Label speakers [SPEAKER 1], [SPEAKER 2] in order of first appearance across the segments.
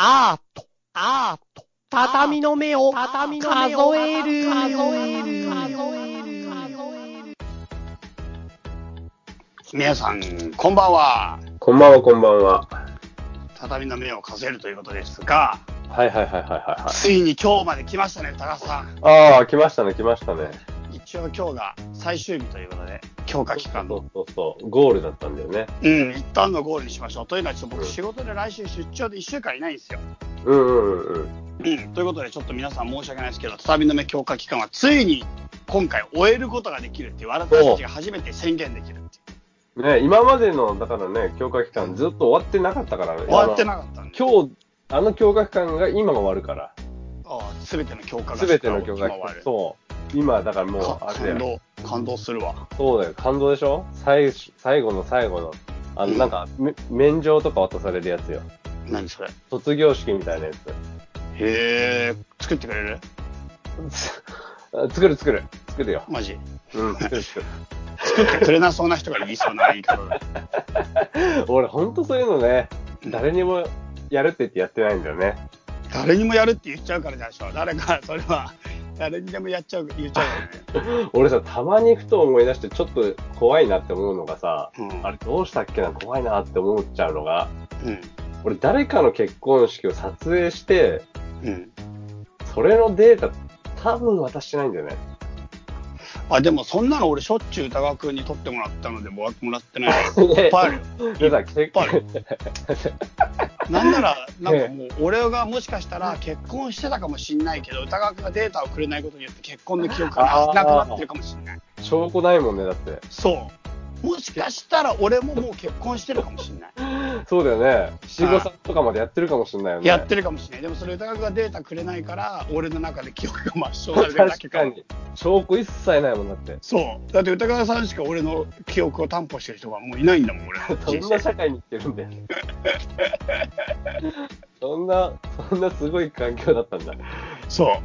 [SPEAKER 1] アート、アート、畳の目を、畳の目を数える、数える、数える、
[SPEAKER 2] 皆さん、こんばんは。
[SPEAKER 3] こんばんは、こんばんは。
[SPEAKER 2] 畳の目を数えるということですが、
[SPEAKER 3] はいはいはいはいはいはい。
[SPEAKER 2] ついに今日まで来ましたね、高橋さん。
[SPEAKER 3] ああ、来ましたね、来ましたね。
[SPEAKER 2] 一応今日が最終日ということで、強化期間の。
[SPEAKER 3] そうそうそう、ゴールだったんだよね。
[SPEAKER 2] うん、一旦のゴールにしましょう。というのは、ちょっと僕仕事で来週出張で1週間いないんですよ。
[SPEAKER 3] うんうんうんうん。
[SPEAKER 2] うん、ということで、ちょっと皆さん申し訳ないですけど、畳の目強化期間はついに今回終えることができるっていう、私たちが初めて宣言できるっていう。
[SPEAKER 3] ね、今までの、だからね、強化期間ずっと終わってなかったからね。
[SPEAKER 2] 終わってなかったん
[SPEAKER 3] 今日、あの強化期間が今が終わるから。
[SPEAKER 2] すべての強化が
[SPEAKER 3] すべての強化期間。
[SPEAKER 2] 今終わる
[SPEAKER 3] そう。今、だからもう、
[SPEAKER 2] か
[SPEAKER 3] あれだよ。
[SPEAKER 2] 感動、感動するわ。
[SPEAKER 3] そうだよ、感動でしょ？最最後の最後の、あの、
[SPEAKER 2] うん
[SPEAKER 3] なんか、め免状とか渡されるやつよ。
[SPEAKER 2] 何それ？へ
[SPEAKER 3] 卒業式みたいなやつ。
[SPEAKER 2] え、作ってくれる？
[SPEAKER 3] あ 作る作る。作るよ。
[SPEAKER 2] マジ？
[SPEAKER 3] うん、作る作る。
[SPEAKER 2] 作ってくれなそうな人が言いそうな言い方だ。
[SPEAKER 3] 俺、ほんとそういうのね、誰にもやるって言ってやってないんだよね。
[SPEAKER 2] 誰にもやるって言っちゃうからでしょ。誰か、それは、誰にでもやっちゃう、言っちゃうよね。
[SPEAKER 3] 俺さ、たまにふと思い出して、ちょっと怖いなって思うのがさ、
[SPEAKER 2] うん
[SPEAKER 3] あれどうしたっけな、怖いなって思っちゃうのが、
[SPEAKER 2] うん。
[SPEAKER 3] 俺、誰かの結婚式を撮影して、
[SPEAKER 2] うん。
[SPEAKER 3] それのデータ、多分渡してないんだよね。
[SPEAKER 2] あ、でもそんなの俺しょっちゅう歌川くんに撮ってもらったのでもらってないの いっぱいあるよ。
[SPEAKER 3] でさ、結
[SPEAKER 2] ぱいあるなんなら、なんかもう、俺がもしかしたら結婚してたかもしんないけど、歌川くんがデータをくれないことによって結婚の記憶がなくなってるかもしんない。
[SPEAKER 3] 証拠ないもんね、だって。
[SPEAKER 2] そう。もしかしたら俺ももう結婚してるかもしんない。
[SPEAKER 3] そうだよね。七五三とかまでやってるかもしれないよね。
[SPEAKER 2] やってるかもしれない。でもそれ歌がデータくれないから、俺の中で記憶が抹消されてるだけか
[SPEAKER 3] 確かに。証拠一切ないもんだって。
[SPEAKER 2] そう。だって歌川さんしか俺の記憶を担保してる人がもういないんだもん、俺の
[SPEAKER 3] そん。な社会に生きてるんだよ。そんな、そんなすごい環境だったんだ。
[SPEAKER 2] そ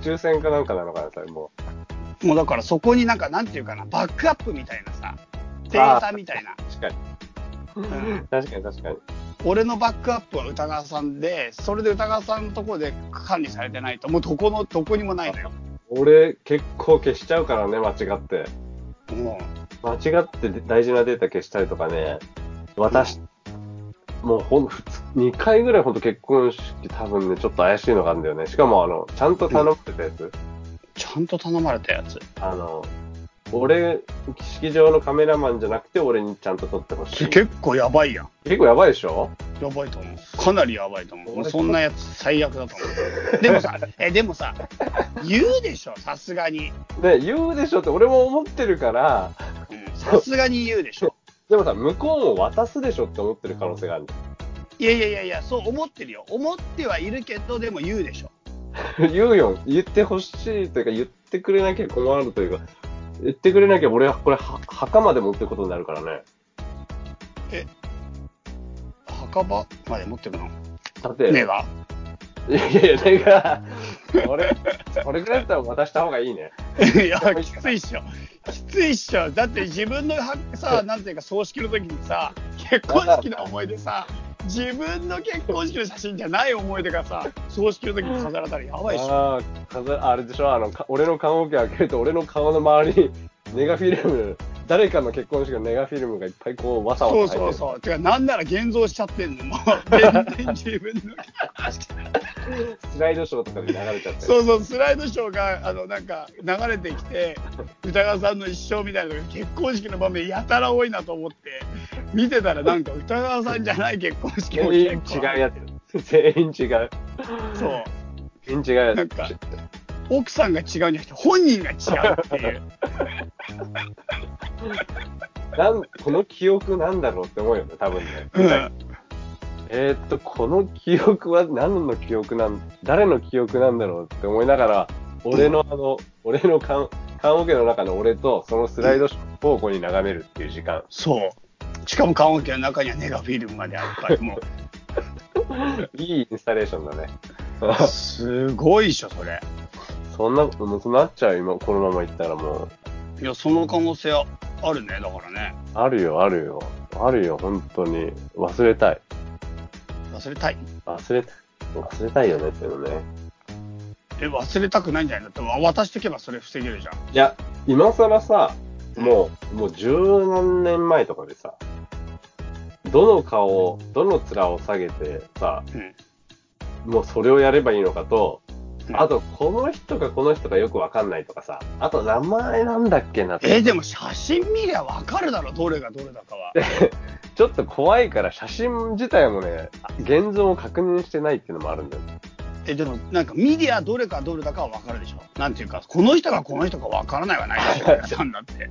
[SPEAKER 3] 抽選かなんかなのかな、それも
[SPEAKER 2] う。もうだからそこになんか、なんていうかな、バックアップみたいなさ、データみたいな。
[SPEAKER 3] う。確かに。
[SPEAKER 2] うん
[SPEAKER 3] 確かに確かに。
[SPEAKER 2] 俺のバックアップは歌川さんで、それで歌川さんのところで管理されてないと、もうどこの、どこにもないのよ。
[SPEAKER 3] 俺、結構消しちゃうからね、間違って。
[SPEAKER 2] も
[SPEAKER 3] 間違って大事なデータ消したりとかね、私、もうほん、普通、2回ぐらいほんと結婚式多分ね、ちょっと怪しいのがあるんだよね。しかもあの、ちゃんと頼まれたやつ。
[SPEAKER 2] う、ちゃんと頼まれたやつ。
[SPEAKER 3] あの、俺、式場のカメラマンじゃなくて俺にちゃんと撮ってほしい。
[SPEAKER 2] 結構やばいやん。
[SPEAKER 3] 結構やばいでしょ？
[SPEAKER 2] やばいと思う。かなりやばいと思う。そんなやつ最悪だと思う。でもさ、え、でもさ、言うでしょ、さすがに。
[SPEAKER 3] ね、言うでしょって俺も思ってるから、
[SPEAKER 2] うんさすがに言うでしょ。
[SPEAKER 3] でもさ、向こうも渡すでしょって思ってる可能性がある
[SPEAKER 2] いやいやいやいや、そう思ってるよ。思ってはいるけど、でも言うでしょ。
[SPEAKER 3] よ。言うよ。言ってほしいというか、言ってくれなきゃ困るというか、言ってくれなきゃ俺はこれは墓まで持ってくことになるからね。
[SPEAKER 2] 墓場？まで持ってるの？
[SPEAKER 3] だって、
[SPEAKER 2] 目が？
[SPEAKER 3] いやいやいや、だから、これ、これぐらいだったら渡した方がいいね。
[SPEAKER 2] いや、きついっしょ。きついっしょ。だって自分のはさ、なんていうか葬式の時にさ、結婚式の思い出さ、自分の結婚式の写真じゃない思い出がさ、葬式の時に飾られたらやばいっしょ。
[SPEAKER 3] ああ、飾あれでしょ？あの、か俺の棺桶開けると、俺の顔の周りに、ネガフィルム、誰かの結婚式のネガフィルムがいっぱいこう、わさわさ
[SPEAKER 2] そう
[SPEAKER 3] 入ってる。
[SPEAKER 2] そうそう。てか、なんなら現像しちゃってんの。もう、全然自分の。
[SPEAKER 3] スライドショーとかで流れちゃって。
[SPEAKER 2] そうそう、スライドショーが、あの、なんか、流れてきて、歌川さんの一生みたいなのが結婚式の場面やたら多いなと思って、見てたらなんか歌川さんじゃない結婚式も
[SPEAKER 3] 全員違
[SPEAKER 2] 結構
[SPEAKER 3] うやつ。全員違う。
[SPEAKER 2] そう。
[SPEAKER 3] 全員違うやつ。
[SPEAKER 2] なんか奥さんが違うんじゃなくて、本人が違うっていう。
[SPEAKER 3] なんこの記憶なんだろうって思うよね、多分ね。
[SPEAKER 2] うん。
[SPEAKER 3] えーっと、この記憶は何の記憶なん、誰の記憶なんだろうって思いながら、俺のあの、俺の棺棺桶の中の俺と、そのスライドショーを交互に眺めるっていう時間。
[SPEAKER 2] そう。しかも棺桶の中にはネガフィルムまであるから、も
[SPEAKER 3] いいインスタレーションだね。
[SPEAKER 2] う、すごいっしょ、それ。
[SPEAKER 3] そんな、もうそうなっちゃう、今、このままいったらもう。
[SPEAKER 2] いや、その可能性あるね、だからね。
[SPEAKER 3] あるよ、あるよ。あるよ、本当に。忘れたい。
[SPEAKER 2] 忘れたい？
[SPEAKER 3] 忘れたい。忘れたいよねっていうのね。
[SPEAKER 2] え、忘れたくないんじゃないだって渡しとけばそれ防げるじゃん。
[SPEAKER 3] いや、今更さ、もう、もう十何年前とかでさ、どの顔、どの面を下げてさ、
[SPEAKER 2] うん。
[SPEAKER 3] もうそれをやればいいのかと、
[SPEAKER 2] うん
[SPEAKER 3] あと、この人かこの人かよくわかんないとかさ、あと名前なんだっけなって。
[SPEAKER 2] え、でも写真見りゃわかるだろ、どれがどれだかは。
[SPEAKER 3] ちょっと怖いから写真自体もね、現像を確認してないっていうのもあるんだよ。
[SPEAKER 2] え、でもなんか見りゃどれかどれだかはわかるでしょ。なんていうか、この人がこの人かわからないはないでしょ、皆さんだって。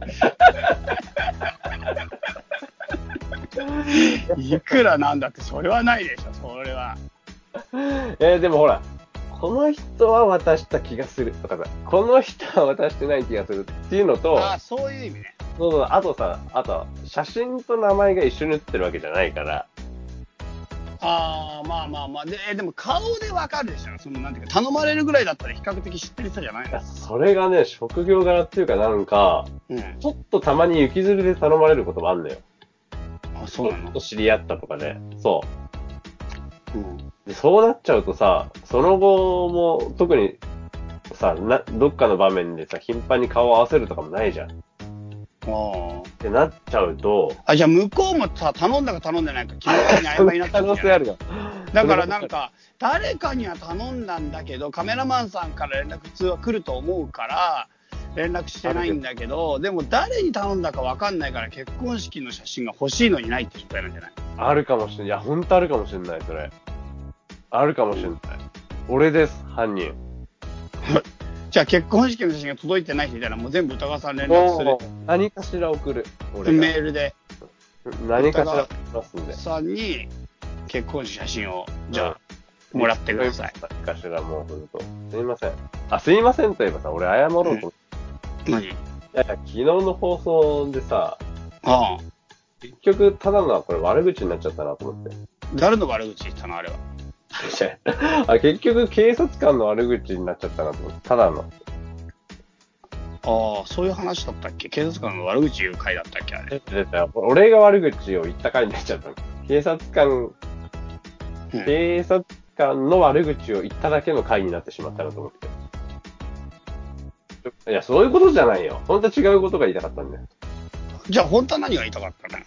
[SPEAKER 2] いくらなんだって、それはないでしょ、それは。
[SPEAKER 3] えーでもほら、この人は渡した気がするとかさ、この人は渡してない気がするっていうのと、
[SPEAKER 2] ああ、そういう意味ね。
[SPEAKER 3] そうそう、あとさ、あと、写真と名前が一緒に写ってるわけじゃないから、
[SPEAKER 2] ああ、まあまあまあ。で、えでも顔でわかるでしょ？その、なんていうか、頼まれるぐらいだったら比較的知ってる人じゃない？の
[SPEAKER 3] それがね、職業柄っていうかなんか、
[SPEAKER 2] うん。
[SPEAKER 3] ちょっとたまに雪吊りで頼まれることもあんのよ。
[SPEAKER 2] あ、そうなの？
[SPEAKER 3] ちょっと知り合ったとかで。そ
[SPEAKER 2] うん。
[SPEAKER 3] う。でそうなっちゃうとさ、その後も特にさ、な、どっかの場面でさ、頻繁に顔を合わせるとかもないじゃん。っ
[SPEAKER 2] あ
[SPEAKER 3] てなっちゃうと、
[SPEAKER 2] あ。あ、じゃあ向こうもさ、頼んだか頼んでないか決め手に曖昧になっちゃ
[SPEAKER 3] 可能性あるよ。
[SPEAKER 2] だからなんか、誰かには頼んだんだけど、カメラマンさんから連絡普通は来ると思うから、連絡してないんだけど、でも誰に頼んだか分かんないから、結婚式の写真が欲しいのにないって状態なんじゃない？
[SPEAKER 3] あるかもしれない。いや、ほんとあるかもしれない、それ。あるかもしれない。俺です、犯人。
[SPEAKER 2] じゃあ結婚式の写真が届いてない人いたら、もう全部歌川さん連絡する
[SPEAKER 3] 何かしら送る。俺が。
[SPEAKER 2] メールで、
[SPEAKER 3] 何かしら送りますんで。
[SPEAKER 2] さんに結婚式写真を、じゃあ、もらってください。
[SPEAKER 3] 何かしらもうほんと。すいません。あ、すいませんと言えばさ、俺謝ろうと思って。
[SPEAKER 2] 何？
[SPEAKER 3] いやいや、昨日の放送でさ、
[SPEAKER 2] ああ。
[SPEAKER 3] 結局、ただのこれ悪口になっちゃったなと思って。
[SPEAKER 2] 誰の悪口言ったのあれは？
[SPEAKER 3] あ、結局、警察官の悪口になっちゃったなと思って。ただの。
[SPEAKER 2] ああ、そういう話だったっけ？警察官の悪口言う回だったっけあれ？
[SPEAKER 3] 俺が悪口を言った回になっちゃったの。警察官、
[SPEAKER 2] うん
[SPEAKER 3] 警察官の悪口を言っただけの回になってしまったなと思って。いや、そういうことじゃないよ。本当は違うことが言いたかったんだよ。
[SPEAKER 2] じゃあ本当は何が言いたかったの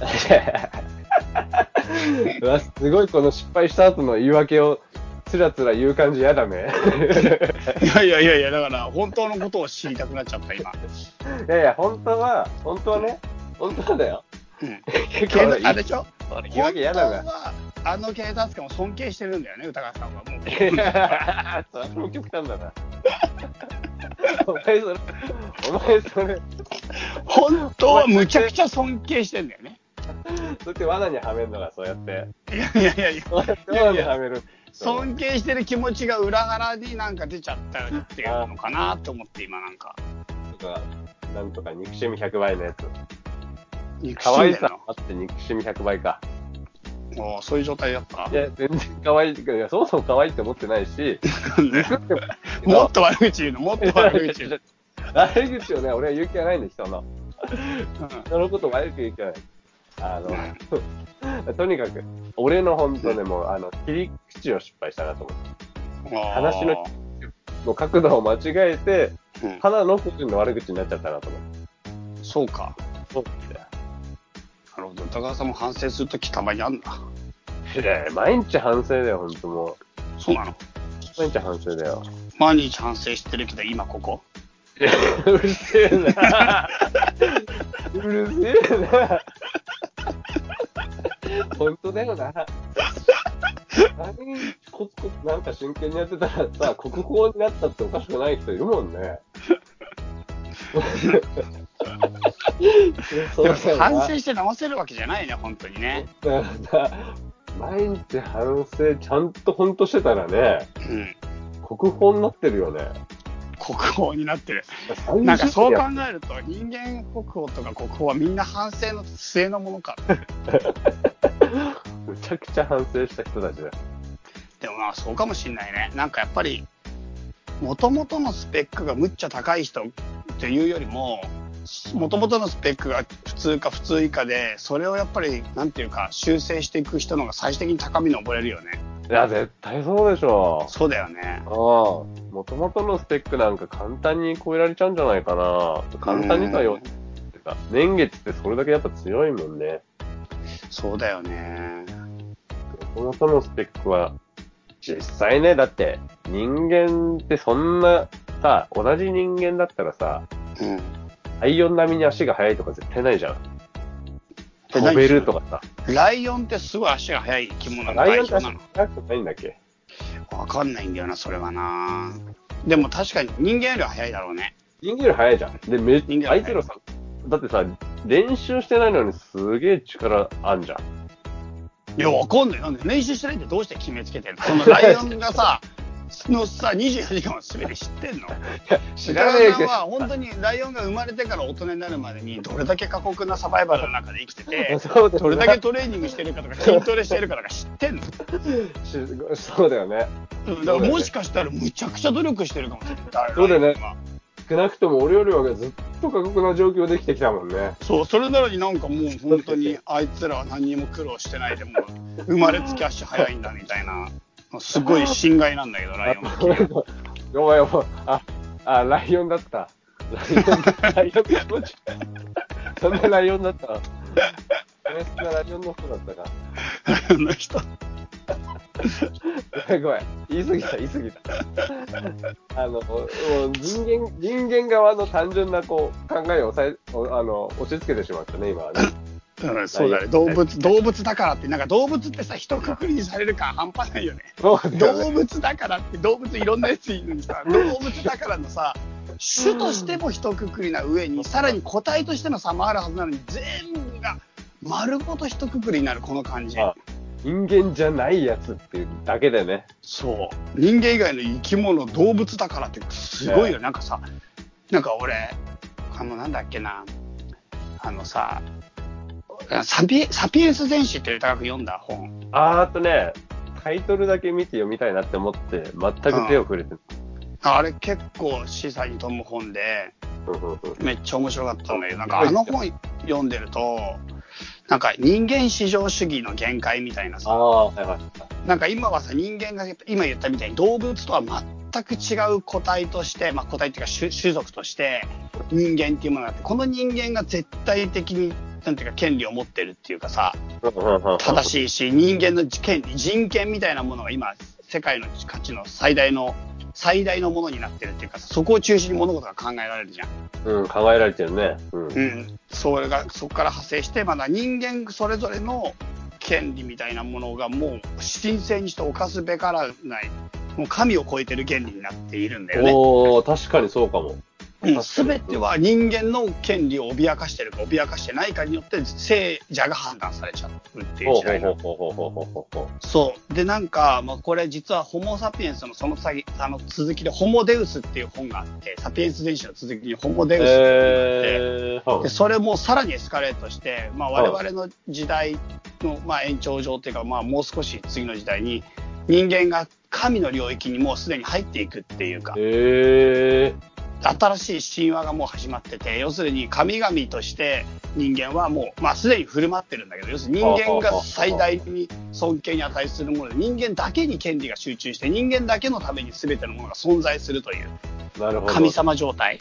[SPEAKER 3] うわすごいこの失敗した後の言い訳をつらつら言う感じ嫌だね。
[SPEAKER 2] いやいやいやいや、だから本当のことを知りたくなっちゃった、今。
[SPEAKER 3] いやいや、本当は、本当はね、本当はだよ。
[SPEAKER 2] うん。
[SPEAKER 3] 結
[SPEAKER 2] あれでしょ？
[SPEAKER 3] 俺言い訳嫌だな。
[SPEAKER 2] 本当は、あの警察官を尊敬してるんだよね、歌川さんは。もう。
[SPEAKER 3] いやそれも極端だな。お前それ、お前それ、
[SPEAKER 2] 本当はむちゃくちゃ尊敬してんだよね。
[SPEAKER 3] そうやって罠にはめるのがそうやって。
[SPEAKER 2] いやいやいやいや、
[SPEAKER 3] そうやって罠にはめる。
[SPEAKER 2] 尊敬してる気持ちが裏腹になんか出ちゃったっていうのかなって思って、今なんか。
[SPEAKER 3] とか、なんとか憎しみ100倍のやつ。可愛さあって憎しみ100倍か。
[SPEAKER 2] おうそういう状態だった
[SPEAKER 3] いや、全然可愛い。いや、そもそも可愛いって思ってないし、も
[SPEAKER 2] もっと悪口言うの、もっと悪口言うの？
[SPEAKER 3] 悪口をね、俺は言う気はないんだ、人の。
[SPEAKER 2] うん
[SPEAKER 3] 人のこと悪く言う気はない。あの、とにかく、俺の本当ね、もう、あの、切り口を失敗したなと思って。話のもう角度を間違えて、
[SPEAKER 2] うん
[SPEAKER 3] ただの個人の悪口になっちゃったなと思って。
[SPEAKER 2] そうか。
[SPEAKER 3] そうだよ。
[SPEAKER 2] なるほど。歌川さんも反省するときたまにあんだ。
[SPEAKER 3] いやいや毎日反省だよ、ほんとも
[SPEAKER 2] そうなの？
[SPEAKER 3] う。毎日反省だよ。
[SPEAKER 2] 毎日反省してるけど、今ここ。
[SPEAKER 3] うるせえな。うるせえな。本当だよな。コツコツなんか真剣にやってたらさ、国宝になったっておかしくない人いるもんね。そ
[SPEAKER 2] でも
[SPEAKER 3] うだよな
[SPEAKER 2] 反省して直せるわけじゃないね、本当にね。
[SPEAKER 3] だから毎日反省ちゃんと本当してたらね、
[SPEAKER 2] うん。
[SPEAKER 3] 国宝になってるよね。
[SPEAKER 2] 国宝になってる。
[SPEAKER 3] 最
[SPEAKER 2] なんかそう考
[SPEAKER 3] や
[SPEAKER 2] えると、人間国宝とか国宝はみんな反省の末のものか。
[SPEAKER 3] むちゃくちゃ反省した人たちだよ。
[SPEAKER 2] でもまあそうかもしんないね。なんかやっぱり、もともとのスペックがむっちゃ高い人っていうよりも、もともとのスペックが普通か普通以下で、それをやっぱり、なんていうか、修正していく人の方が最終的に高みに登れるよね。
[SPEAKER 3] いや、絶対そうでしょ。
[SPEAKER 2] そうだよね。
[SPEAKER 3] ああ。もともとのスペックなんか簡単に超えられちゃうんじゃないかな。簡単にとは言わてか、年月ってそれだけやっぱ強いもんね。
[SPEAKER 2] そうだよね。
[SPEAKER 3] もともとのスペックは、実際ね、だって人間ってそんな、さ、同じ人間だったらさ、
[SPEAKER 2] うん。
[SPEAKER 3] ライオン並みに足が速いとか絶対ないじゃん。
[SPEAKER 2] え
[SPEAKER 3] 飛べるとかさ。
[SPEAKER 2] ライオンってすごい足が速い生き物の
[SPEAKER 3] ライオンって足速くないんだっけ？
[SPEAKER 2] わかんないんだよな、それはな。でも確かに人間よりは速いだろうね。
[SPEAKER 3] 人間より速いじゃん。で、め
[SPEAKER 2] 人間より速い
[SPEAKER 3] あいつらさ、だってさ、練習してないのにすげえ力あんじゃん。
[SPEAKER 2] いや、わかんない。なんで練習してないってどうして決めつけてんの？そのライオンがさ、のさ、24時間を全て知ってんの？
[SPEAKER 3] 知らねえけど。
[SPEAKER 2] は本当にライオンが生まれてから大人になるまでにどれだけ過酷なサバイバルの中で生きてて
[SPEAKER 3] そう
[SPEAKER 2] どれだけトレーニングしてるかとか筋トレしてるかとか知ってんの、
[SPEAKER 3] しそうだよね。
[SPEAKER 2] うん、だからもしかしたらむちゃくちゃ努力してるかもしれない。
[SPEAKER 3] そうだよね少なくとも俺よりはずっと過酷な状況できてきたもんね。
[SPEAKER 2] そう、それなのになんかもう本当に あいつらは何にも苦労してないでもう生まれつき足早いんだみたいな、すごい心外なんだけど、ライオン
[SPEAKER 3] も、あ、あ、ライオンだった。ライオンだ、ライオン。そんなライオンだった。そんなライオンの人だったか。
[SPEAKER 2] あの人。
[SPEAKER 3] ごめんごめん。言い過ぎた、言い過ぎた。あの、もう人間、人間側の単純なこう、考えをさえ、おあの、押し付けてしまったね、今はね。
[SPEAKER 2] うん、そうだね。動物、動物だからって、なんか動物ってさ、一括りにされる感半端ないよね。
[SPEAKER 3] ね。
[SPEAKER 2] 動物だからって、動物いろんなやついるのにさ、動物だからのさ、種としても一括りな上に、さらに個体としての差もあるはずなのに、全部が丸ごと一括りになるこの感じ。
[SPEAKER 3] あ人間じゃないやつっていうだけでね。
[SPEAKER 2] そう。人間以外の生き物、動物だからってすごいよ。なんかさ、なんか俺、あの、なんだっけな、あのさ、サピサピエンス全史っていう高く読んだ本。
[SPEAKER 3] あーあとね、タイトルだけ見て読みたいなって思って、全く手を触れてない
[SPEAKER 2] あれ結構示唆に富む本で、
[SPEAKER 3] うんうんうん
[SPEAKER 2] めっちゃ面白かったんだけど、なんかあの本読んでると、なんか人間至上主義の限界みたいなさ、
[SPEAKER 3] はいはい。
[SPEAKER 2] なんか今はさ、人間が今言ったみたいに動物とは全く違う個体として、まあ個体っていうか種種族として人間っていうものがあって、この人間が絶対的に、なんていうか権利を持ってるっていうかさ、正しいし、人間の権利、人権みたいなものが今、世界の価値の最大の、最大のものになってるっていうかさ、そこを中心に物事が考えられるじゃん。
[SPEAKER 3] うん、考えられてるね。うん。
[SPEAKER 2] うん。それが、そこから派生して、まだ人間それぞれの権利みたいなものがもう神聖にして犯すべからない、もう神を超えてる原理になっているんだよね。
[SPEAKER 3] おー、確かにそうかも。
[SPEAKER 2] すべては人間の権利を脅かしてるか脅かしてないかによって聖者が判断されちゃうっていう時代なそう。で、なんか、まあ、これ実はホモ・サピエンスのその先、あの続きで、ホモ・デウスっていう本があって、サピエンス全史の続きにホモ・デウスっていう本があって、
[SPEAKER 3] えー、
[SPEAKER 2] でそれもさらにエスカレートして、まあ、我々の時代の、まあ、延長上っていうか、まあ、もう少し次の時代に人間が神の領域にもうすでに入っていくっていうか。
[SPEAKER 3] え
[SPEAKER 2] 新しい神話がもう始まってて要するに神々として人間はもう、まあ、すでに振る舞ってるんだけど要するに人間が最大に尊敬に値するもので人間だけに権利が集中して人間だけのために全てのものが存在するという。神様状態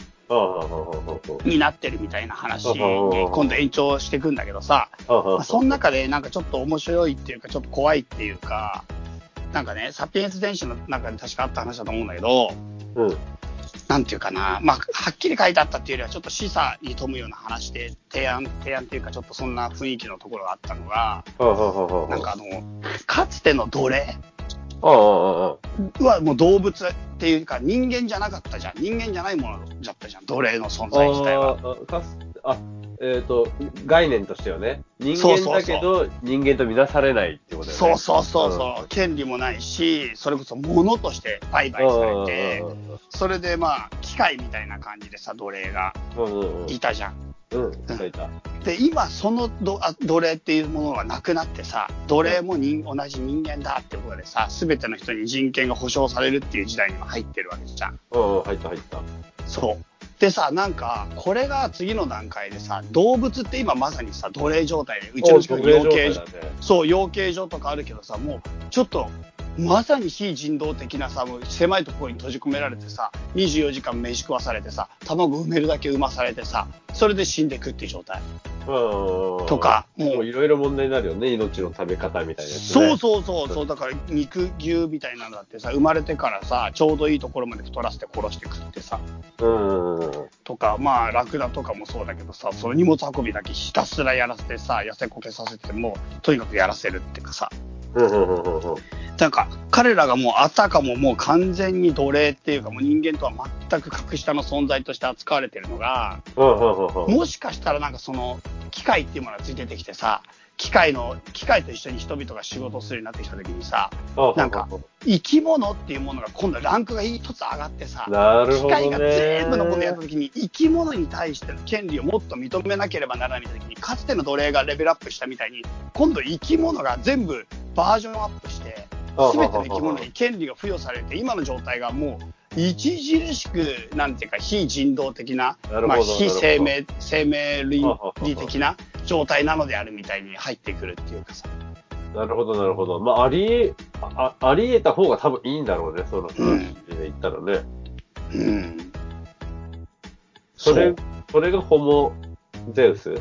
[SPEAKER 2] になってるみたいな話に
[SPEAKER 3] うん
[SPEAKER 2] 今度延長していくんだけどさその中でなんかちょっと面白いっていうか、ちょっと怖いっていうか、なんかね、サピエンス電子の中で確かあった話だと思うんだけど、
[SPEAKER 3] うん。
[SPEAKER 2] なんていうかな、まあ、はっきり書いてあったっていうよりは、ちょっと示唆に富むような話で、提案、提案っていうか、ちょっとそんな雰囲気のところがあったのが、なんかあの、かつての奴隷。はもう動物っていうか、人間じゃなかったじゃん。人間じゃないものだったじゃん、奴隷の存在自体は。
[SPEAKER 3] あ、えっ、と、概念としてはね、人間だけど、人間とみなされないってことだよね。
[SPEAKER 2] そうそうそうそう、権利もないし、それこそ物として売買されて、それでまあ、機械みたいな感じでさ、奴隷が
[SPEAKER 3] うんうんうん。うん
[SPEAKER 2] いたじゃん。
[SPEAKER 3] うん。いた。
[SPEAKER 2] で、今、そのどあ奴隷っていうものがなくなってさ、奴隷も人同じ人間だってことでさ、すべての人に人権が保障されるっていう時代にも入ってるわけじゃん。
[SPEAKER 3] うんうん、入った入った。
[SPEAKER 2] そう。でさ、なんか、これが次の段階でさ、動物って今まさにさ、奴隷状態で、うちの近くに養鶏場。そう、養鶏場とかあるけどさ、もう、ちょっと、まさに非人道的なさ、もう狭いところに閉じ込められてさ、24時間飯食わされてさ、卵埋めるだけ産まされてさ、それで死んでくっていう状態。
[SPEAKER 3] うん。
[SPEAKER 2] とかもう
[SPEAKER 3] いろいろ問題になるよね。命の食べ方みたいなね。
[SPEAKER 2] そうそうそうそう、だから肉牛みたいなのだってさ、生まれてからさ、ちょうどいいところまで太らせて殺して食ってさ、
[SPEAKER 3] うん。うん。
[SPEAKER 2] とか、まあ、ラクダとかもそうだけどさ、その荷物運びだけひたすらやらせてさ、痩せこけさせてもう、とにかくやらせるっていうかさ、
[SPEAKER 3] うんうんうんうんうん。
[SPEAKER 2] なんか、彼らがもうあたかももう完全に奴隷っていうか、もう人間とは全く格下の存在として扱われてるのが。もしかしたらなんかその、機械っていうものがついてきてさ、機械の、機械と一緒に人々が仕事をするようになってきた時にさ、なんか生き物っていうものが今度ランクが一つ上がってさ、
[SPEAKER 3] なるほどね。
[SPEAKER 2] 機械が全部のものをやった時に生き物に対しての権利をもっと認めなければならない時にかつての奴隷がレベルアップしたみたいに今度生き物が全部バージョンアップして全ての生き物に権利が付与されて今の状態がもう著しくなんていうか非人道的なまあ、非生
[SPEAKER 3] な
[SPEAKER 2] 命生命倫理的な状態なのであるみたいに入ってくるっていうかさ。
[SPEAKER 3] なるほど、なるほど。まあ、あり、あ、あり得た方が多分いいんだろうね、その話で言ったらね。
[SPEAKER 2] うん。
[SPEAKER 3] それ、それがホモゼウス？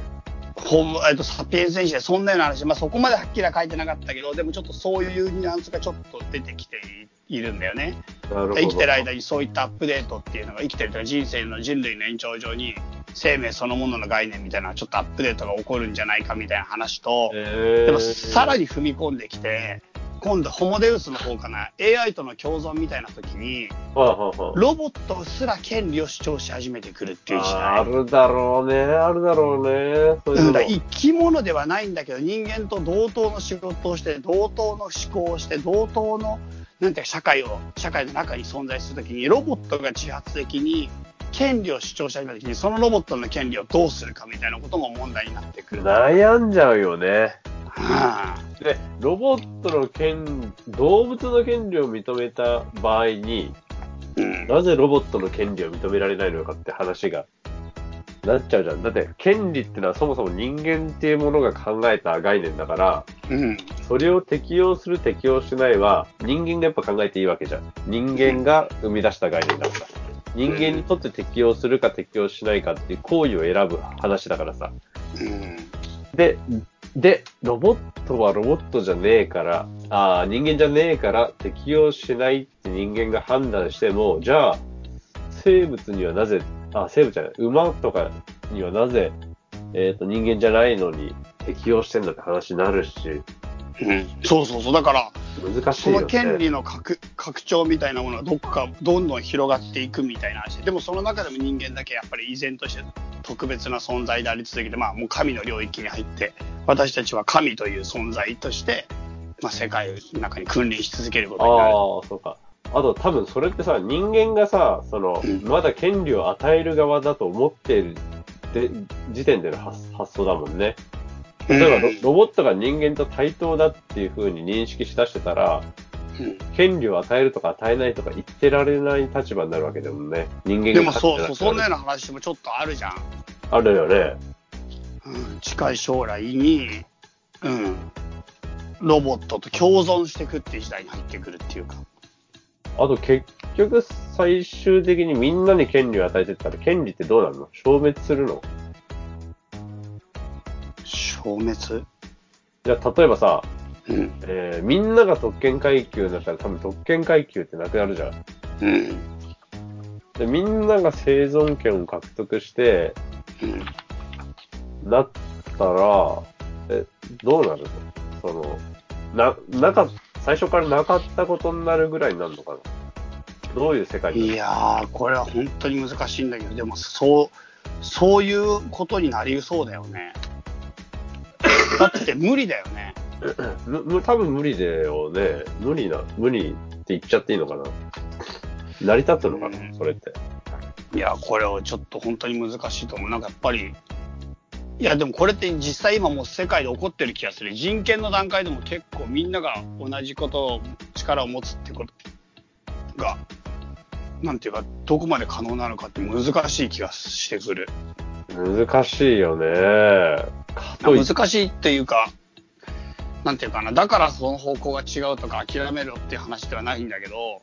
[SPEAKER 2] ほ、えっと、サピエンス選手でそんなような話、まあ、そこまではっきりは書いてなかったけど、でもちょっとそういうニュアンスがちょっと出てきているんだよね。生きてる間にそういったアップデートっていうのが生きてるというか人生の人類の延長上に生命そのものの概念みたいなちょっとアップデートが起こるんじゃないかみたいな話と、
[SPEAKER 3] えー、
[SPEAKER 2] でもさらに踏み込んできて、今度ホモデウスの方かな、AI との共存みたいな時に、ロボットすら権利を主張し始めてくるっていう時代。
[SPEAKER 3] あるだろうね、あるだろうね。そういう
[SPEAKER 2] だ生き物ではないんだけど人間と同等の仕事をして同等の思考をして同等のなんて社会を社会の中に存在するときにロボットが自発的に権利を主張し始めたときにそのロボットの権利をどうするかみたいなことも問題になってくる。
[SPEAKER 3] 悩んじゃうよね。
[SPEAKER 2] はあ
[SPEAKER 3] で、ロボットの権、動物の権利を認めた場合に、
[SPEAKER 2] うん
[SPEAKER 3] なぜロボットの権利を認められないのかって話がなっちゃうじゃん。だって、権利ってのはそもそも人間っていうものが考えた概念だから、
[SPEAKER 2] うん
[SPEAKER 3] それを適用する適用しないは、人間がやっぱ考えていいわけじゃん。人間が生み出した概念だから。人間にとって適用するか適用しないかっていう行為を選ぶ話だからさ。
[SPEAKER 2] うん
[SPEAKER 3] で、で、ロボットはロボットじゃねえから、ああ、人間じゃねえから適用しないって人間が判断しても、じゃあ、生物にはなぜ、あ、生物じゃない、馬とかにはなぜ、えっ、と、人間じゃないのに適用してんだって話になるし、
[SPEAKER 2] うんそうそうそうだからそ
[SPEAKER 3] 難しいよね。
[SPEAKER 2] の権利の拡拡張みたいなものがどっかどんどん広がっていくみたいな話でもその中でも人間だけやっぱり依然として特別な存在であり続けて、まあ、もう神の領域に入って私たちは神という存在として、まあ、世界の中に君臨し続けることになる。
[SPEAKER 3] ああ、そうか。あと多分それってさ、人間がさ、その
[SPEAKER 2] うん、
[SPEAKER 3] まだ権利を与える側だと思っているで時点での発発想だもんね。例えばロ
[SPEAKER 2] うん
[SPEAKER 3] ロボットが人間と対等だっていう風に認識しだしてたら、
[SPEAKER 2] うん
[SPEAKER 3] 権利を与えるとか与えないとか言ってられない立場になるわけだもんね。人間が
[SPEAKER 2] でもそうそう、そんなよう
[SPEAKER 3] な
[SPEAKER 2] な話もちょっとあるじゃん。
[SPEAKER 3] あるよね。
[SPEAKER 2] うん、近い将来に、うん、ロボットと共存していくっていう時代に入ってくるっていうか。
[SPEAKER 3] あと結局最終的にみんなに権利を与えてったら権利ってどうなるの？消滅するの？
[SPEAKER 2] 消滅？
[SPEAKER 3] じゃあ例えばさ、
[SPEAKER 2] うん。
[SPEAKER 3] えーみんなが特権階級だったら多分特権階級ってなくなるじゃん。
[SPEAKER 2] うん。
[SPEAKER 3] で、みんなが生存権を獲得して、
[SPEAKER 2] うん。
[SPEAKER 3] なったら、え、どうなるの？その、な、なか、最初からなかったことになるぐらいになるのかな？どういう世界になる？
[SPEAKER 2] いやー、これは本当に難しいんだけど、でもそう、そういうことになりそうだよね。だって無理だよね。
[SPEAKER 3] む、む、多分無理だよね。無理な、無理って言っちゃっていいのかな？成り立つのかな？
[SPEAKER 2] うん
[SPEAKER 3] それって。
[SPEAKER 2] いや、これはちょっと本当に難しいと思う。なんかやっぱり、いや、でもこれって実際今もう世界で起こってる気がする。人権の段階でも結構みんなが同じことを、力を持つってことが、なんていうか、どこまで可能なのかって難しい気がしてくる。
[SPEAKER 3] 難しいよね。
[SPEAKER 2] 難しいっていうか、なんていうかな、だからその方向が違うとか諦めろっていう話ではないんだけど、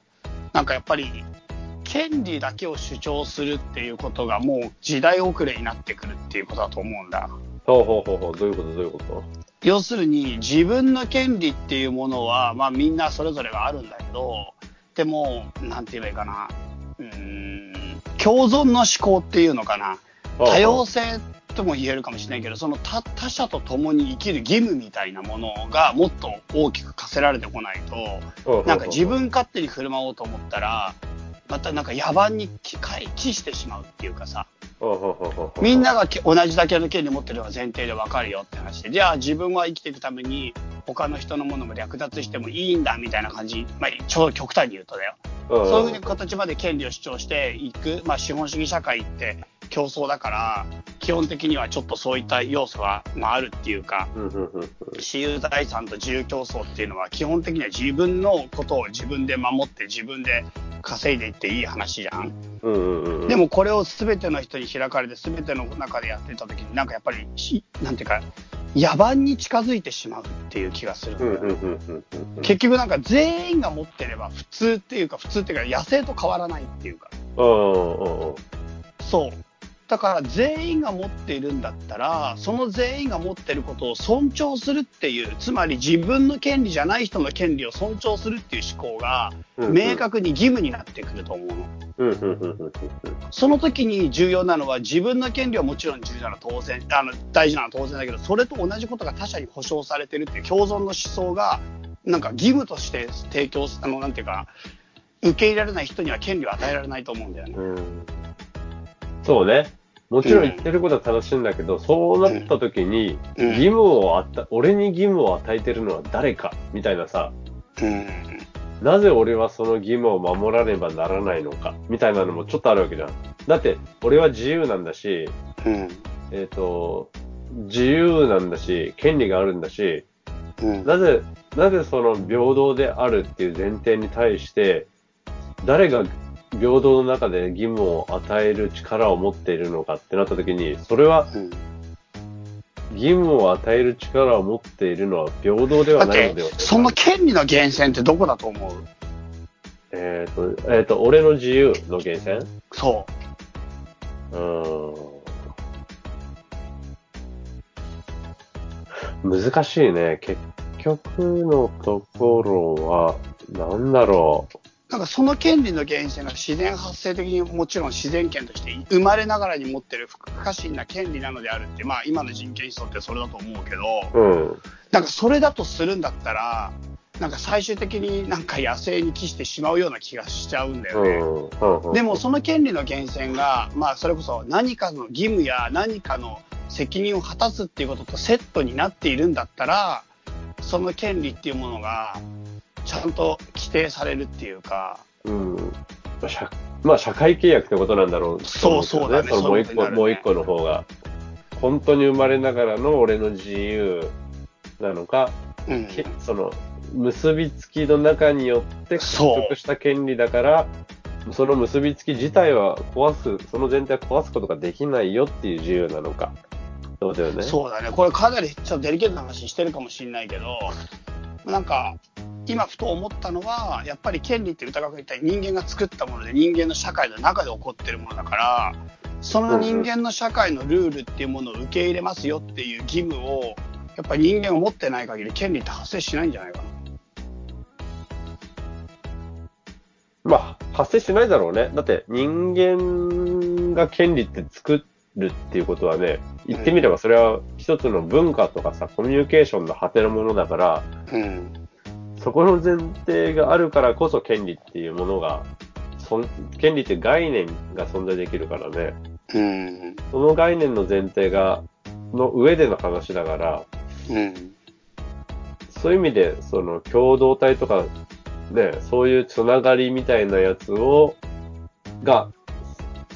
[SPEAKER 2] なんかやっぱり、権利だけを主張するっていうことがもう時代遅れになってくるっていうことだと思うんだ。
[SPEAKER 3] ほうほうほうほう、どういうこと？どういうこと？
[SPEAKER 2] 要するに自分の権利っていうものは、まあみんなそれぞれがあるんだけど、でも、なんて言えばいいかな、うーん、共存の思考っていうのかな、多様性とも言えるかもしれないけど、その他他者と共に生きる義務みたいなものがもっと大きく課せられてこないと、なんか自分勝手に振る舞おうと思ったら、またなんか野蛮に帰帰してしまうっていうかさ、みんなが同じだけの権利を持ってるのが前提で分かるよって話で、じゃあ自分は生きていくために他の人のものも略奪してもいいんだみたいな感じ、まあ、超極端に言うとだよ。そういう形まで権利を主張していく、まあ、資本主義社会って競争だから、基本的にはちょっとそういった要素は、まあ、あるっていうか、私有財産と自由競争っていうのは、基本的には自分のことを自分で守って自分で稼いでいっていい話じゃん。でもこれを全ての人に開かれて全ての中でやってた時になんかやっぱりなんていうか野蛮に近づいてしまうっていう気がする結局なんか全員が持ってれば普通っていうか普通っていうか野生と変わらないっていうかそうだから全員が持っているんだったら、その全員が持っていることを尊重するっていう、つまり自分の権利じゃない人の権利を尊重するっていう思考が、明確に義務になってくると思うの。その時に重要なのは、自分の権利はもちろん重要なのは当然、あの、大事なのは当然だけど、それと同じことが他者に保障されてるっていう共存の思想が、なんか義務として提供、あの、なんていうか、受け入れられない人には権利を与えられないと思うんだよね。うん、
[SPEAKER 3] そうね。もちろん言ってることは正しいんだけど、うん、そうなった時に、義務をあった、俺に義務を与えてるのは誰かみたいなさ、うん、なぜ俺はその義務を守らねばならないのかみたいなのもちょっとあるわけじゃん。だって、俺は自由なんだし、うん、えっ、ー、と、自由なんだし、権利があるんだし、なぜ、なぜその平等であるっていう前提に対して、誰が平等の中で義務を与える力を持っているのかってなった時に、それは、義務を与える力を持っているのは平等ではないのでは
[SPEAKER 2] その権利の源泉ってどこだと思う？
[SPEAKER 3] えっ、ー、と、えっ、ー、と、俺の自由の源泉？
[SPEAKER 2] そ
[SPEAKER 3] う。うん。難しいね。結局のところは、なんだろう。
[SPEAKER 2] なんかその権利の源泉が自然発生的にもちろん自然権として生まれながらに持ってる不可侵な権利なのであるって、まあ今の人権思想ってそれだと思うけど、うん、なんかそれだとするんだったら、なんか最終的になんか野生に帰してしまうような気がしちゃうんだよね。うん、でもその権利の源泉が、まあそれこそ何かの義務や何かの責任を果たすっていうこととセットになっているんだったら、その権利っていうものが、ちゃんと規定されるっていうか。
[SPEAKER 3] うん。まあ、社会契約ってことなんだろう、
[SPEAKER 2] そうそうだね。
[SPEAKER 3] そのもう一個、ね、もう一個の方が。本当に生まれながらの俺の自由なのか、うん、その、結びつきの中によって獲得した権利だから、その結びつき自体は壊す、その全体を壊すことができないよっていう自由なのか。そうだよね。
[SPEAKER 2] そうだね。これかなりちょっとデリケートな話してるかもしれないけど、なんか、今ふと思ったのは、やっぱり権利って歌川君言った人間が作ったもので人間の社会の中で起こってるものだから、その人間の社会のルールっていうものを受け入れますよっていう義務を、やっぱり人間を持ってない限り権利って発生しないんじゃないかな。
[SPEAKER 3] まあ、発生しないだろうね。だって人間が権利って作るっていうことはね、言ってみればそれは一つの文化とかさ、コミュニケーションの果てのものだから、うん、そこの前提があるからこそ権利っていうものが、そ権利って概念が存在できるからね。うん、その概念の前提が、の上での話だから、うん、そういう意味で、その共同体とか、ね、そういうつながりみたいなやつを、が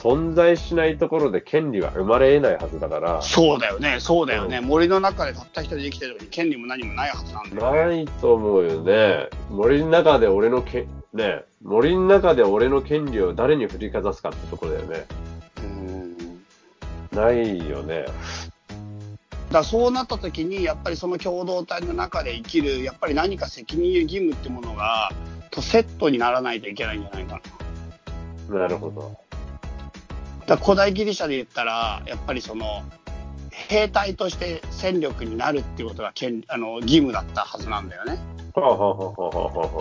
[SPEAKER 3] 存在しないところで権利は生まれ得ないはずだから。
[SPEAKER 2] そうだよね、そうだよね。うん、森の中でたった一人で生きてるのに権利も何もないはずなんだ
[SPEAKER 3] よ、ね。ないと思うよね。森の中で俺のけ、ね、森の中で俺の権利を誰に振りかざすかってところだよね。うん。ないよね。
[SPEAKER 2] からそうなった時に、やっぱりその共同体の中で生きる、やっぱり何か責任や義務ってものが、とセットにならないといけないんじゃないかな。
[SPEAKER 3] なるほど。
[SPEAKER 2] だ古代ギリシャで言ったら、やっぱりその、兵隊として戦力になるっていうことが権あの義務だったはずなんだよね。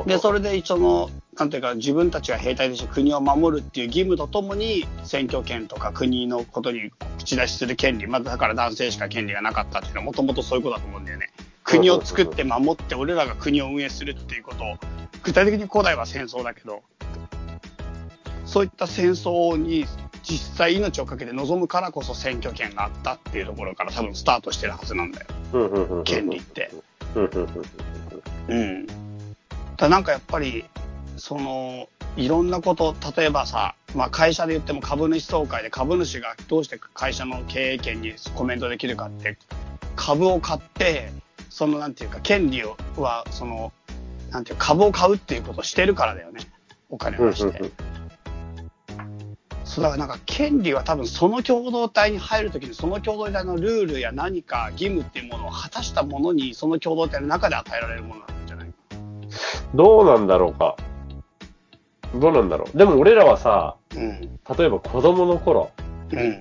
[SPEAKER 2] で、それでその、なんていうか、自分たちが兵隊として国を守るっていう義務とともに、選挙権とか国のことに口出しする権利、まずだから男性しか権利がなかったっていうのは、もともとそういうことだと思うんだよね。国を作って守って、俺らが国を運営するっていうことを、具体的に古代は戦争だけど、そういった戦争に実際命を懸けて臨むからこそ選挙権があったっていうところから多分スタートしてるはずなんだよ、権利って。
[SPEAKER 3] うん。
[SPEAKER 2] だなんかやっぱり、その、いろんなこと、例えばさ、まあ会社で言っても株主総会で株主がどうして会社の経営権にコメントできるかって、株を買って、そのなんていうか、権利をは、その、なんていうか株を買うっていうことをしてるからだよね。お金を出して。そうだからなんか権利は多分その共同体に入るときにその共同体のルールや何か義務っていうものを果たしたものにその共同体の中で与えられるものなんじゃない？
[SPEAKER 3] どうなんだろうか。どうなんだろう。でも俺らはさ、
[SPEAKER 2] うん。
[SPEAKER 3] 例えば子供の頃、
[SPEAKER 2] うん。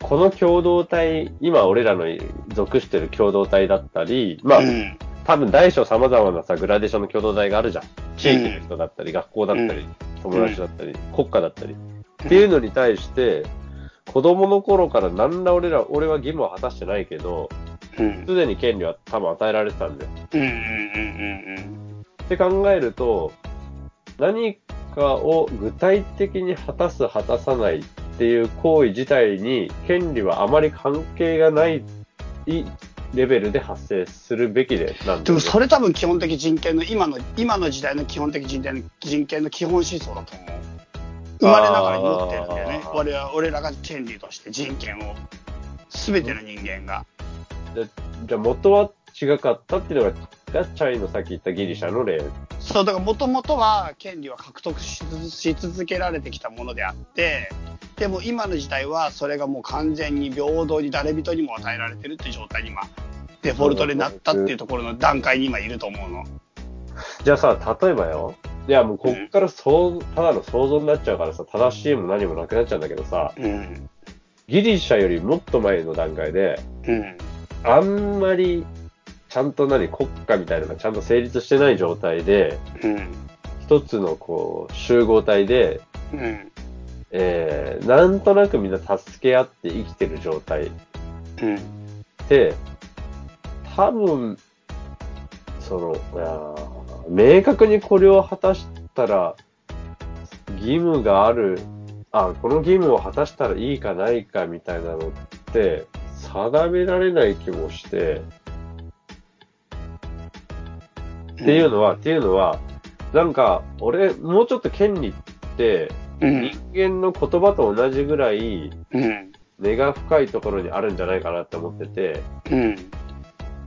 [SPEAKER 3] この共同体、今俺らの属してる共同体だったり、まあ、
[SPEAKER 2] うん。
[SPEAKER 3] 多分大小様々なさ、グラデーションの共同体があるじゃん。地域の人だったり、学校だったり、友達だったり、国家だったり。っていうのに対して、子供の頃から何ら俺ら、俺は義務は果たしてないけど、
[SPEAKER 2] うん。
[SPEAKER 3] すでに権利は多分与えられてたんだよ。
[SPEAKER 2] うん。うん。うん。
[SPEAKER 3] って考えると、何かを具体的に果たす、果たさないっていう行為自体に、権利はあまり関係がないレベルで発生するべきで、なん
[SPEAKER 2] でもそれ多分基本的人権の今の今の時代の基本的人権の人権の基本思想だと思う。生まれながらに持ってるんだよね
[SPEAKER 3] あ。ー
[SPEAKER 2] 我々俺らが権利として人権を全ての人間が。
[SPEAKER 3] でじゃあ元は違かったっていうのが、がチャイのさっき言ったギリシャの例。
[SPEAKER 2] そうだからもともとは権利は獲得し続し続けられてきたものであってでも今の時代はそれがもう完全に平等に誰人にも与えられてるっていう状態に今デフォルトになったっていうところの段階に今いると思うの。
[SPEAKER 3] じゃあさ、例えばよ。いや、もうこっからそう、ただの想像になっちゃうからさ、正しいも何もなくなっちゃうんだけどさ、
[SPEAKER 2] うん。
[SPEAKER 3] ギリシャよりもっと前の段階で、
[SPEAKER 2] うん
[SPEAKER 3] あんまり、ちゃんと何、国家みたいなのがちゃんと成立してない状態で、
[SPEAKER 2] うん
[SPEAKER 3] 一つのこう、集合体で、
[SPEAKER 2] うん
[SPEAKER 3] えー、なんとなくみんな助け合って生きてる状態
[SPEAKER 2] うん。
[SPEAKER 3] で、多分、その、いやー明確にこれを果たしたら、義務がある、あ、この義務を果たしたらいいかないかみたいなのって、定められない気もして、っていうのは、っていうのは、なんか、俺、もうちょっと権利って、
[SPEAKER 2] うん。
[SPEAKER 3] 人間の言葉と同じぐらい、
[SPEAKER 2] うん。
[SPEAKER 3] 根が深いところにあるんじゃないかなって思ってて、
[SPEAKER 2] うん。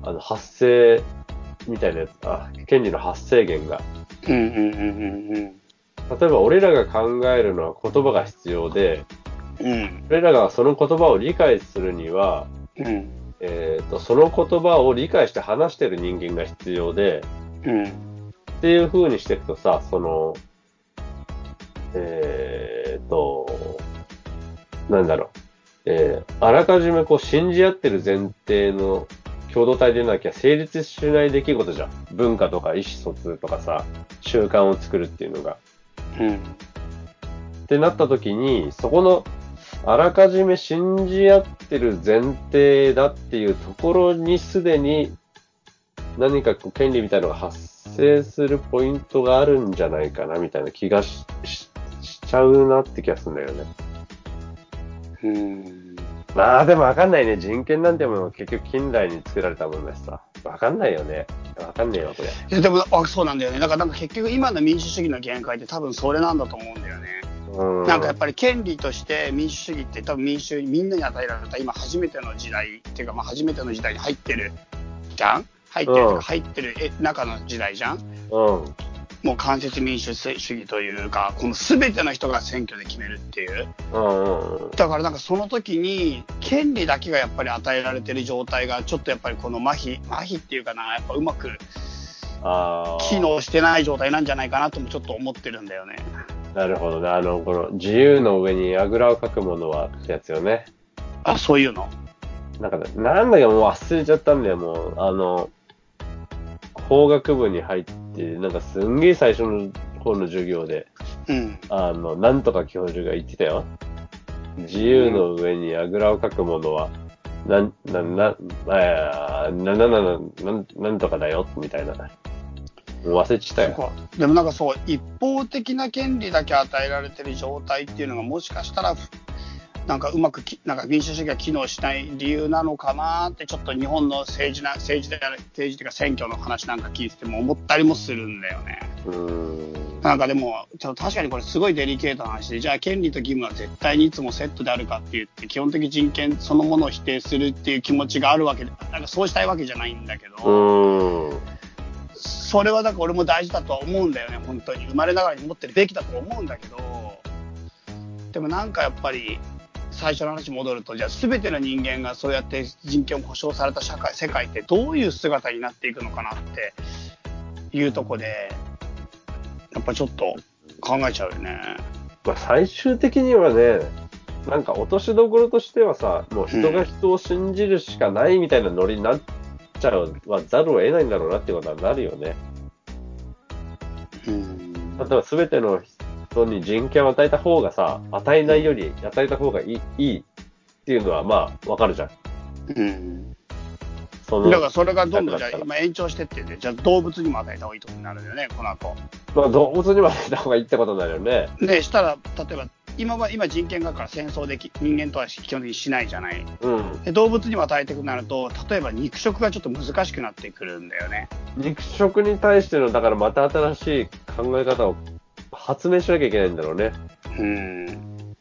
[SPEAKER 3] あの、発生みたいなやつ、あ、権利の発生源が。
[SPEAKER 2] うんうんうんうん
[SPEAKER 3] 例えば俺らが考えるのは言葉が必要で、
[SPEAKER 2] うん。
[SPEAKER 3] 俺らがその言葉を理解するには、
[SPEAKER 2] うん。
[SPEAKER 3] えっ、と、その言葉を理解して話してる人間が必要で、
[SPEAKER 2] うん
[SPEAKER 3] っていう風にしていくとさ、その、えっ、と、なんだろう、えーあらかじめこう信じ合ってる前提の共同体でなきゃ成立しない出来事じゃん。文化とか意思疎通とかさ、習慣を作るっていうのが。
[SPEAKER 2] うん
[SPEAKER 3] ってなった時に、そこの、あらかじめ信じ合ってる前提だっていうところにすでに何かこう権利みたいなのが発生するポイントがあるんじゃないかなみたいな気がしししちゃうなって気がするんだよね。
[SPEAKER 2] うん
[SPEAKER 3] まあでもわかんないね。人権なんてものは結局近代に作られたものだしさ。わかんないよね。わかんねえよ、これ。
[SPEAKER 2] いやでもあそうなんだよねだからなんか結局今の民主主義の限界って多分それなんだと思うんだよね
[SPEAKER 3] うん。
[SPEAKER 2] なんかやっぱり権利として民主主義って多分民主みんなに与えられた今初めての時代っていうかまあ初めての時代に入ってるじゃん？入ってる入ってるえ中の時代じゃん？
[SPEAKER 3] うん。
[SPEAKER 2] もう間接民主主義というか、この全ての人が選挙で決めるっていう。
[SPEAKER 3] うんうんうん。
[SPEAKER 2] だからなんかその時に、権利だけがやっぱり与えられてる状態が、ちょっとやっぱりこの麻痺、麻痺っていうかな、やっぱうまく。機能してない状態なんじゃないかなともちょっと思ってるんだよね。
[SPEAKER 3] なるほどね。あの、この自由の上にあぐらをかくものはってやつよね。
[SPEAKER 2] あ、そういうの。
[SPEAKER 3] なんかね、なんだかもう忘れちゃったんだよ、もう。あの、法学部に入って、なんかすんげえ最初の方の授業で、
[SPEAKER 2] うん。
[SPEAKER 3] あの、なんとか教授が言ってたよ。自由の上にあぐらをかくものは、なん、な、な、えーな、な、な、な、なん、なんとかだよ、みたいな。忘れちたよ。
[SPEAKER 2] でもなんかそう、一方的な権利だけ与えられてる状態っていうのがもしかしたら、なんかうまくき、なんか民主主義が機能しない理由なのかなって、ちょっと日本の政治な、政治で、政治っていうか選挙の話なんか聞いてても思ったりもするんだよね。
[SPEAKER 3] うーん。
[SPEAKER 2] なんかでも、ちょっと確かにこれすごいデリケートな話で、じゃあ権利と義務は絶対にいつもセットであるかって言って、基本的人権そのものを否定するっていう気持ちがあるわけで、なんかそうしたいわけじゃないんだけど、
[SPEAKER 3] う。
[SPEAKER 2] それはだから俺も大事だとは思うんだよね、本当に。生まれながらに持ってるべきだと思うんだけど、でもなんかやっぱり、最初の話戻ると、じゃあ全ての人間がそうやって人権を保障された社会、世界ってどういう姿になっていくのかなっていうとこで、やっぱちょっと考えちゃうよね。
[SPEAKER 3] まあ、最終的にはね、なんか落としどころとしてはさ、もう人が人を信じるしかないみたいなノリになっちゃうはざるを得ないんだろうなってことはなるよね。
[SPEAKER 2] うん
[SPEAKER 3] 例えば全ての人に人権を与えた方がさ、与えないより与えた方がいいいいっていうのはまあわかるじゃん。
[SPEAKER 2] うん
[SPEAKER 3] その
[SPEAKER 2] だからそれがどんどんじゃ今延長してってんで、じゃあ動物にも与えた方がいいってことになるんだよね、この後。
[SPEAKER 3] まあ動物にも与えた方がいいってことになるよね。
[SPEAKER 2] で、したら、例えば、今は、今人権があるから戦争でき人間とは基本的にしないじゃない。
[SPEAKER 3] うん。
[SPEAKER 2] で動物にも与えていくとなると、例えば肉食がちょっと難しくなってくるんだよね。
[SPEAKER 3] 肉食に対しての、だからまた新しい考え方を発明しなきゃいけないんだろうね。
[SPEAKER 2] うん。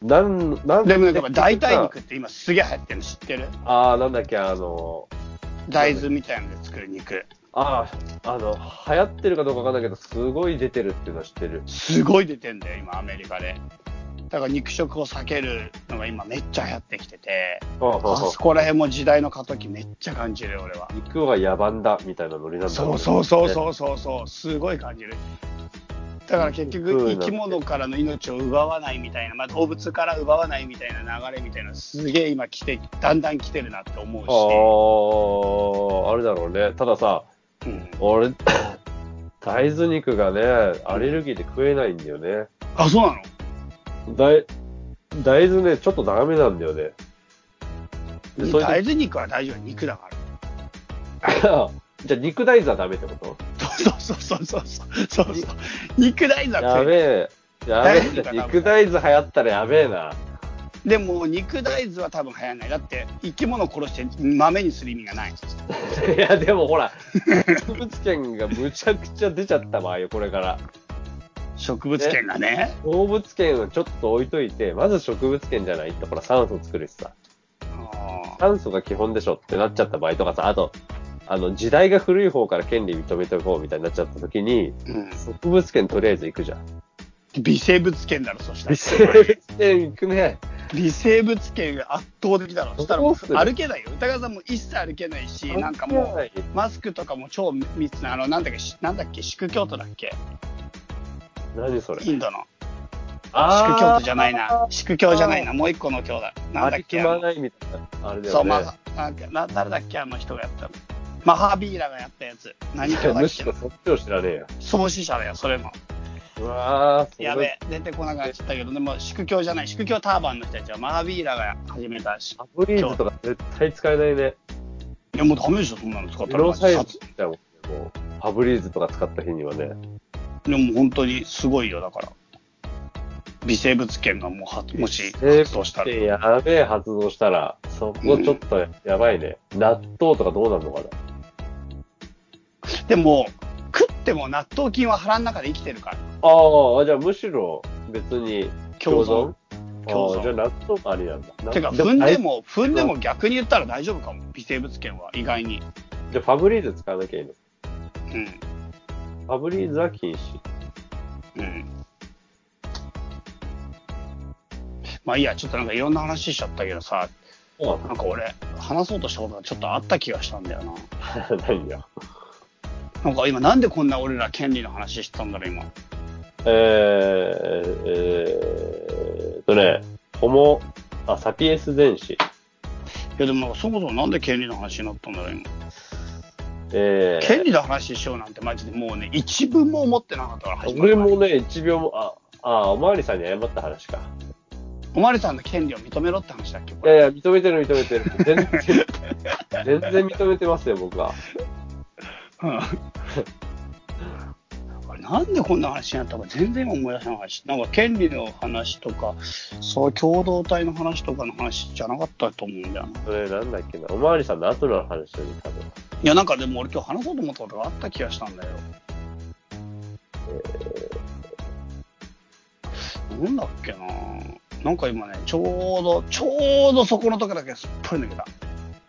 [SPEAKER 3] なん、なん
[SPEAKER 2] でもなんか代替肉って今すげえ流行ってるの知ってる？
[SPEAKER 3] ああ、なんだっけ、あの、
[SPEAKER 2] 大豆みたいなので作る肉。
[SPEAKER 3] ああ、あの、流行ってるかどうかわかんないけど、すごい出てるっていうのは知ってる。
[SPEAKER 2] すごい出てんだよ、今アメリカで。だから肉食を避けるのが今めっちゃ流行ってきてて、あそこら辺も時代の過渡期めっちゃ感じるよ、俺は。
[SPEAKER 3] 肉は野蛮だ、みたいなノリなんだ
[SPEAKER 2] そうそうそう
[SPEAKER 3] う。
[SPEAKER 2] そうそうそう、すごい感じる。だから結局
[SPEAKER 3] うん
[SPEAKER 2] 生き物からの命を奪わないみたいな、まあ、動物から奪わないみたいな流れみたいなすげえ今来てだんだん来てるなって思うし、
[SPEAKER 3] ああ、あれだろうね。たださ、
[SPEAKER 2] うん、
[SPEAKER 3] 俺、大豆肉がね、アレルギーで食えないんだよね。
[SPEAKER 2] あそうなの？
[SPEAKER 3] 大、大豆ね、ちょっとダメなんだよね。
[SPEAKER 2] 大豆肉は大丈夫？肉だから
[SPEAKER 3] じゃあ肉大豆はダメってこと？
[SPEAKER 2] そうそうそうそうそう肉大豆は
[SPEAKER 3] やべえ。やべえ。肉大豆流行ったらやべえな。
[SPEAKER 2] でも肉大豆は多分流行んないだって生き物殺して豆にする意味がない
[SPEAKER 3] いや、でもほら、植物圏がむちゃくちゃ出ちゃった場合よ、これから。
[SPEAKER 2] 植物圏がね
[SPEAKER 3] 動物圏をちょっと置いといて、まず植物圏じゃないって、ほら、酸素作るしさ。
[SPEAKER 2] あ
[SPEAKER 3] 酸素が基本でしょってなっちゃった場合とかさ、あと、あの、時代が古い方から権利認めておこうみたいになっちゃった時に、
[SPEAKER 2] ーうん。
[SPEAKER 3] 植物圏とりあえず行くじゃん。
[SPEAKER 2] 微生物圏だろそしたら。
[SPEAKER 3] 微生物圏行くね。
[SPEAKER 2] 微生物圏が圧倒的だろそしたら。歩けないよ。歌川さんも一切歩けないしなんかもうマスクとかも超密なあのなんだっけしなんだっけ宿京都だっけ？
[SPEAKER 3] 何それ？
[SPEAKER 2] インドの。
[SPEAKER 3] あー。
[SPEAKER 2] 宿京都じゃないな。宿京じゃないな。もう一個の京だ。なんだっけ？
[SPEAKER 3] 歩
[SPEAKER 2] あの
[SPEAKER 3] まないみたいな。あれだよね。
[SPEAKER 2] そうまあなんだっけあの人がやったの？マハビーラがやったやつ何京だ
[SPEAKER 3] む
[SPEAKER 2] っけ？
[SPEAKER 3] しろそっちを知らねえよ。
[SPEAKER 2] 創始者だよそれも
[SPEAKER 3] うわー、
[SPEAKER 2] やべえ出てこなくなっちゃったけどでも宿京じゃない宿京ターバンの人たちはマハビーラが始めたし
[SPEAKER 3] ハブリーズとか絶対使えないね。
[SPEAKER 2] いやもうダメでしょそんなの使ったら
[SPEAKER 3] 色サイズだもんねもう、ファブリーズとか使った日にはね。
[SPEAKER 2] でも本当にすごいよ、だから。微生物圏がもうは、もし
[SPEAKER 3] え
[SPEAKER 2] 発動したら。
[SPEAKER 3] で、やべえ発動したら、そこちょっとやばいね。納豆とかどうなるのかな
[SPEAKER 2] でも、食っても納豆菌は腹の中で生きてるから。
[SPEAKER 3] ああ、じゃあむしろ別に
[SPEAKER 2] 共存共存？
[SPEAKER 3] ああ、じゃあ納豆ありなんだ。
[SPEAKER 2] てか、
[SPEAKER 3] な
[SPEAKER 2] 踏んで
[SPEAKER 3] 大
[SPEAKER 2] も、踏んでも逆に言ったら大丈夫かも。微生物圏は意外に。
[SPEAKER 3] じゃあファブリーズ使わなきゃいいの？
[SPEAKER 2] うん。
[SPEAKER 3] ファブリーズは禁止。
[SPEAKER 2] うん。まあいいや、ちょっとなんかいろんな話しちゃったけどさ、
[SPEAKER 3] うん。
[SPEAKER 2] なんか俺、話そうとしたことがちょっとあった気がしたんだよな。
[SPEAKER 3] 何よ。
[SPEAKER 2] なんか今なんでこんな俺ら権利の話してたんだろう、今。
[SPEAKER 3] えー、えーっとね、ホモ、あ、サピエンス電子。
[SPEAKER 2] いやでもなんかそもそもなんで権利の話になったんだろう、今。
[SPEAKER 3] えー、
[SPEAKER 2] 権利の話しようなんてマジでもうね、一分も思ってなかったから始まる
[SPEAKER 3] 俺もね、一秒も、あ、あ、おまわりさんに謝った話か。
[SPEAKER 2] おまわりさんの権利を認めろって話だっけこれ。
[SPEAKER 3] いやいや、認めてる認めてる。全然、全然認めてますよ、僕は。
[SPEAKER 2] うん。あれなんでこんな話になったか全然思い出せないし、なんか権利の話とか、そう共同体の話とかの話じゃなかったと思うんだよな。
[SPEAKER 3] それなんだっけな。おまわりさんの後の話だね、多分。
[SPEAKER 2] いや、なんかでも俺今日話そうと思ったことがあった気がしたんだよ。なんだっけななんか今ね、ちょうど、ちょうどそこのとこだけすっぽり抜けた。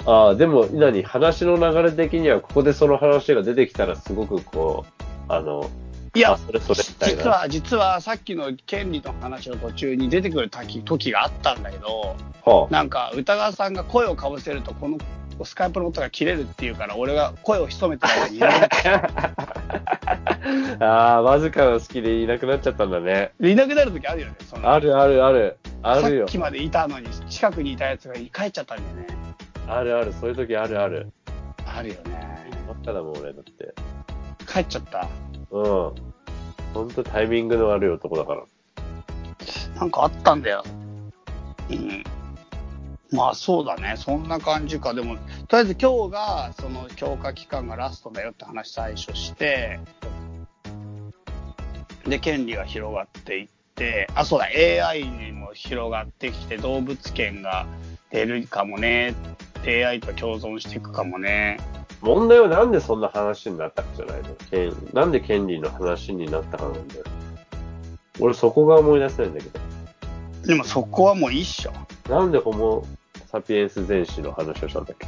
[SPEAKER 3] ああ、でも、何話の流れ的には、ここでその話が出てきたら、すごくこう、あの、
[SPEAKER 2] いや
[SPEAKER 3] あ、それそれ。
[SPEAKER 2] 実は、実はさっきの権利の話の途中に出てくる時時があったんだけど、
[SPEAKER 3] は
[SPEAKER 2] なんか歌川さんが声をかぶせると、このスカイプの音が切れるっていうから、俺が声を潜めてる間にいなくなっちゃ
[SPEAKER 3] あ、ああ、わずかの好きでいなくなっちゃったんだね。
[SPEAKER 2] ういなくなる時あるよね、その
[SPEAKER 3] あるあるある。あるよ
[SPEAKER 2] さっ。きまでいたのに、近くにいたやつが帰っちゃったんだよね。
[SPEAKER 3] あるある。そういう時あるある。
[SPEAKER 2] あるよね。
[SPEAKER 3] ばっかだもん、俺だって。
[SPEAKER 2] 帰っちゃった？
[SPEAKER 3] うん。ほんとタイミングの悪い男だから。
[SPEAKER 2] なんかあったんだよ。うん。まあそうだね。そんな感じか。でも、とりあえず今日が、その強化期間がラストだよって話最初して、で、権利が広がっていって、あ、そうだ、AI にも広がってきて、動物権が出るかもね。AI と共存していくかもね。
[SPEAKER 3] 問題はなんでそんな話になったかじゃないの？権なんで権利の話になったかなんだよ。俺そこが思い出せないんだけど。
[SPEAKER 2] でもそこはもういいっしょ。
[SPEAKER 3] なんでホモ・サピエンス全史の話をしたんだっけ？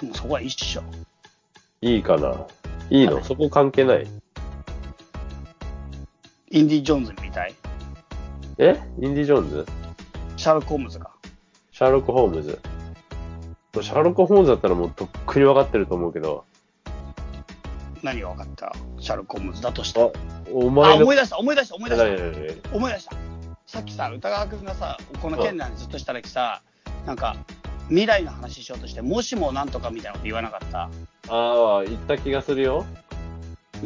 [SPEAKER 2] でもそこはいいっしょ。
[SPEAKER 3] いいかな？いいの？そこ関係ない？
[SPEAKER 2] インディ・ジョーンズみたい。
[SPEAKER 3] え？インディ・ジョーンズ？
[SPEAKER 2] シャーロック・ホームズが。
[SPEAKER 3] シャーロック・ホームズシャーロック・ホームズだったらもうとっくに分かってると思うけど、
[SPEAKER 2] 何が分かった？シャーロック・ホームズだとして。
[SPEAKER 3] あ、お
[SPEAKER 2] あ、
[SPEAKER 3] 前の
[SPEAKER 2] 思い出した、思い出した、思い出した。思い出した。さっきさ、歌川くんがさ、この県内にずっとした時さ、なんか、未来の話しようとして、もしもなんとかみたいなこと言わなかった？
[SPEAKER 3] ああ、言った気がするよ。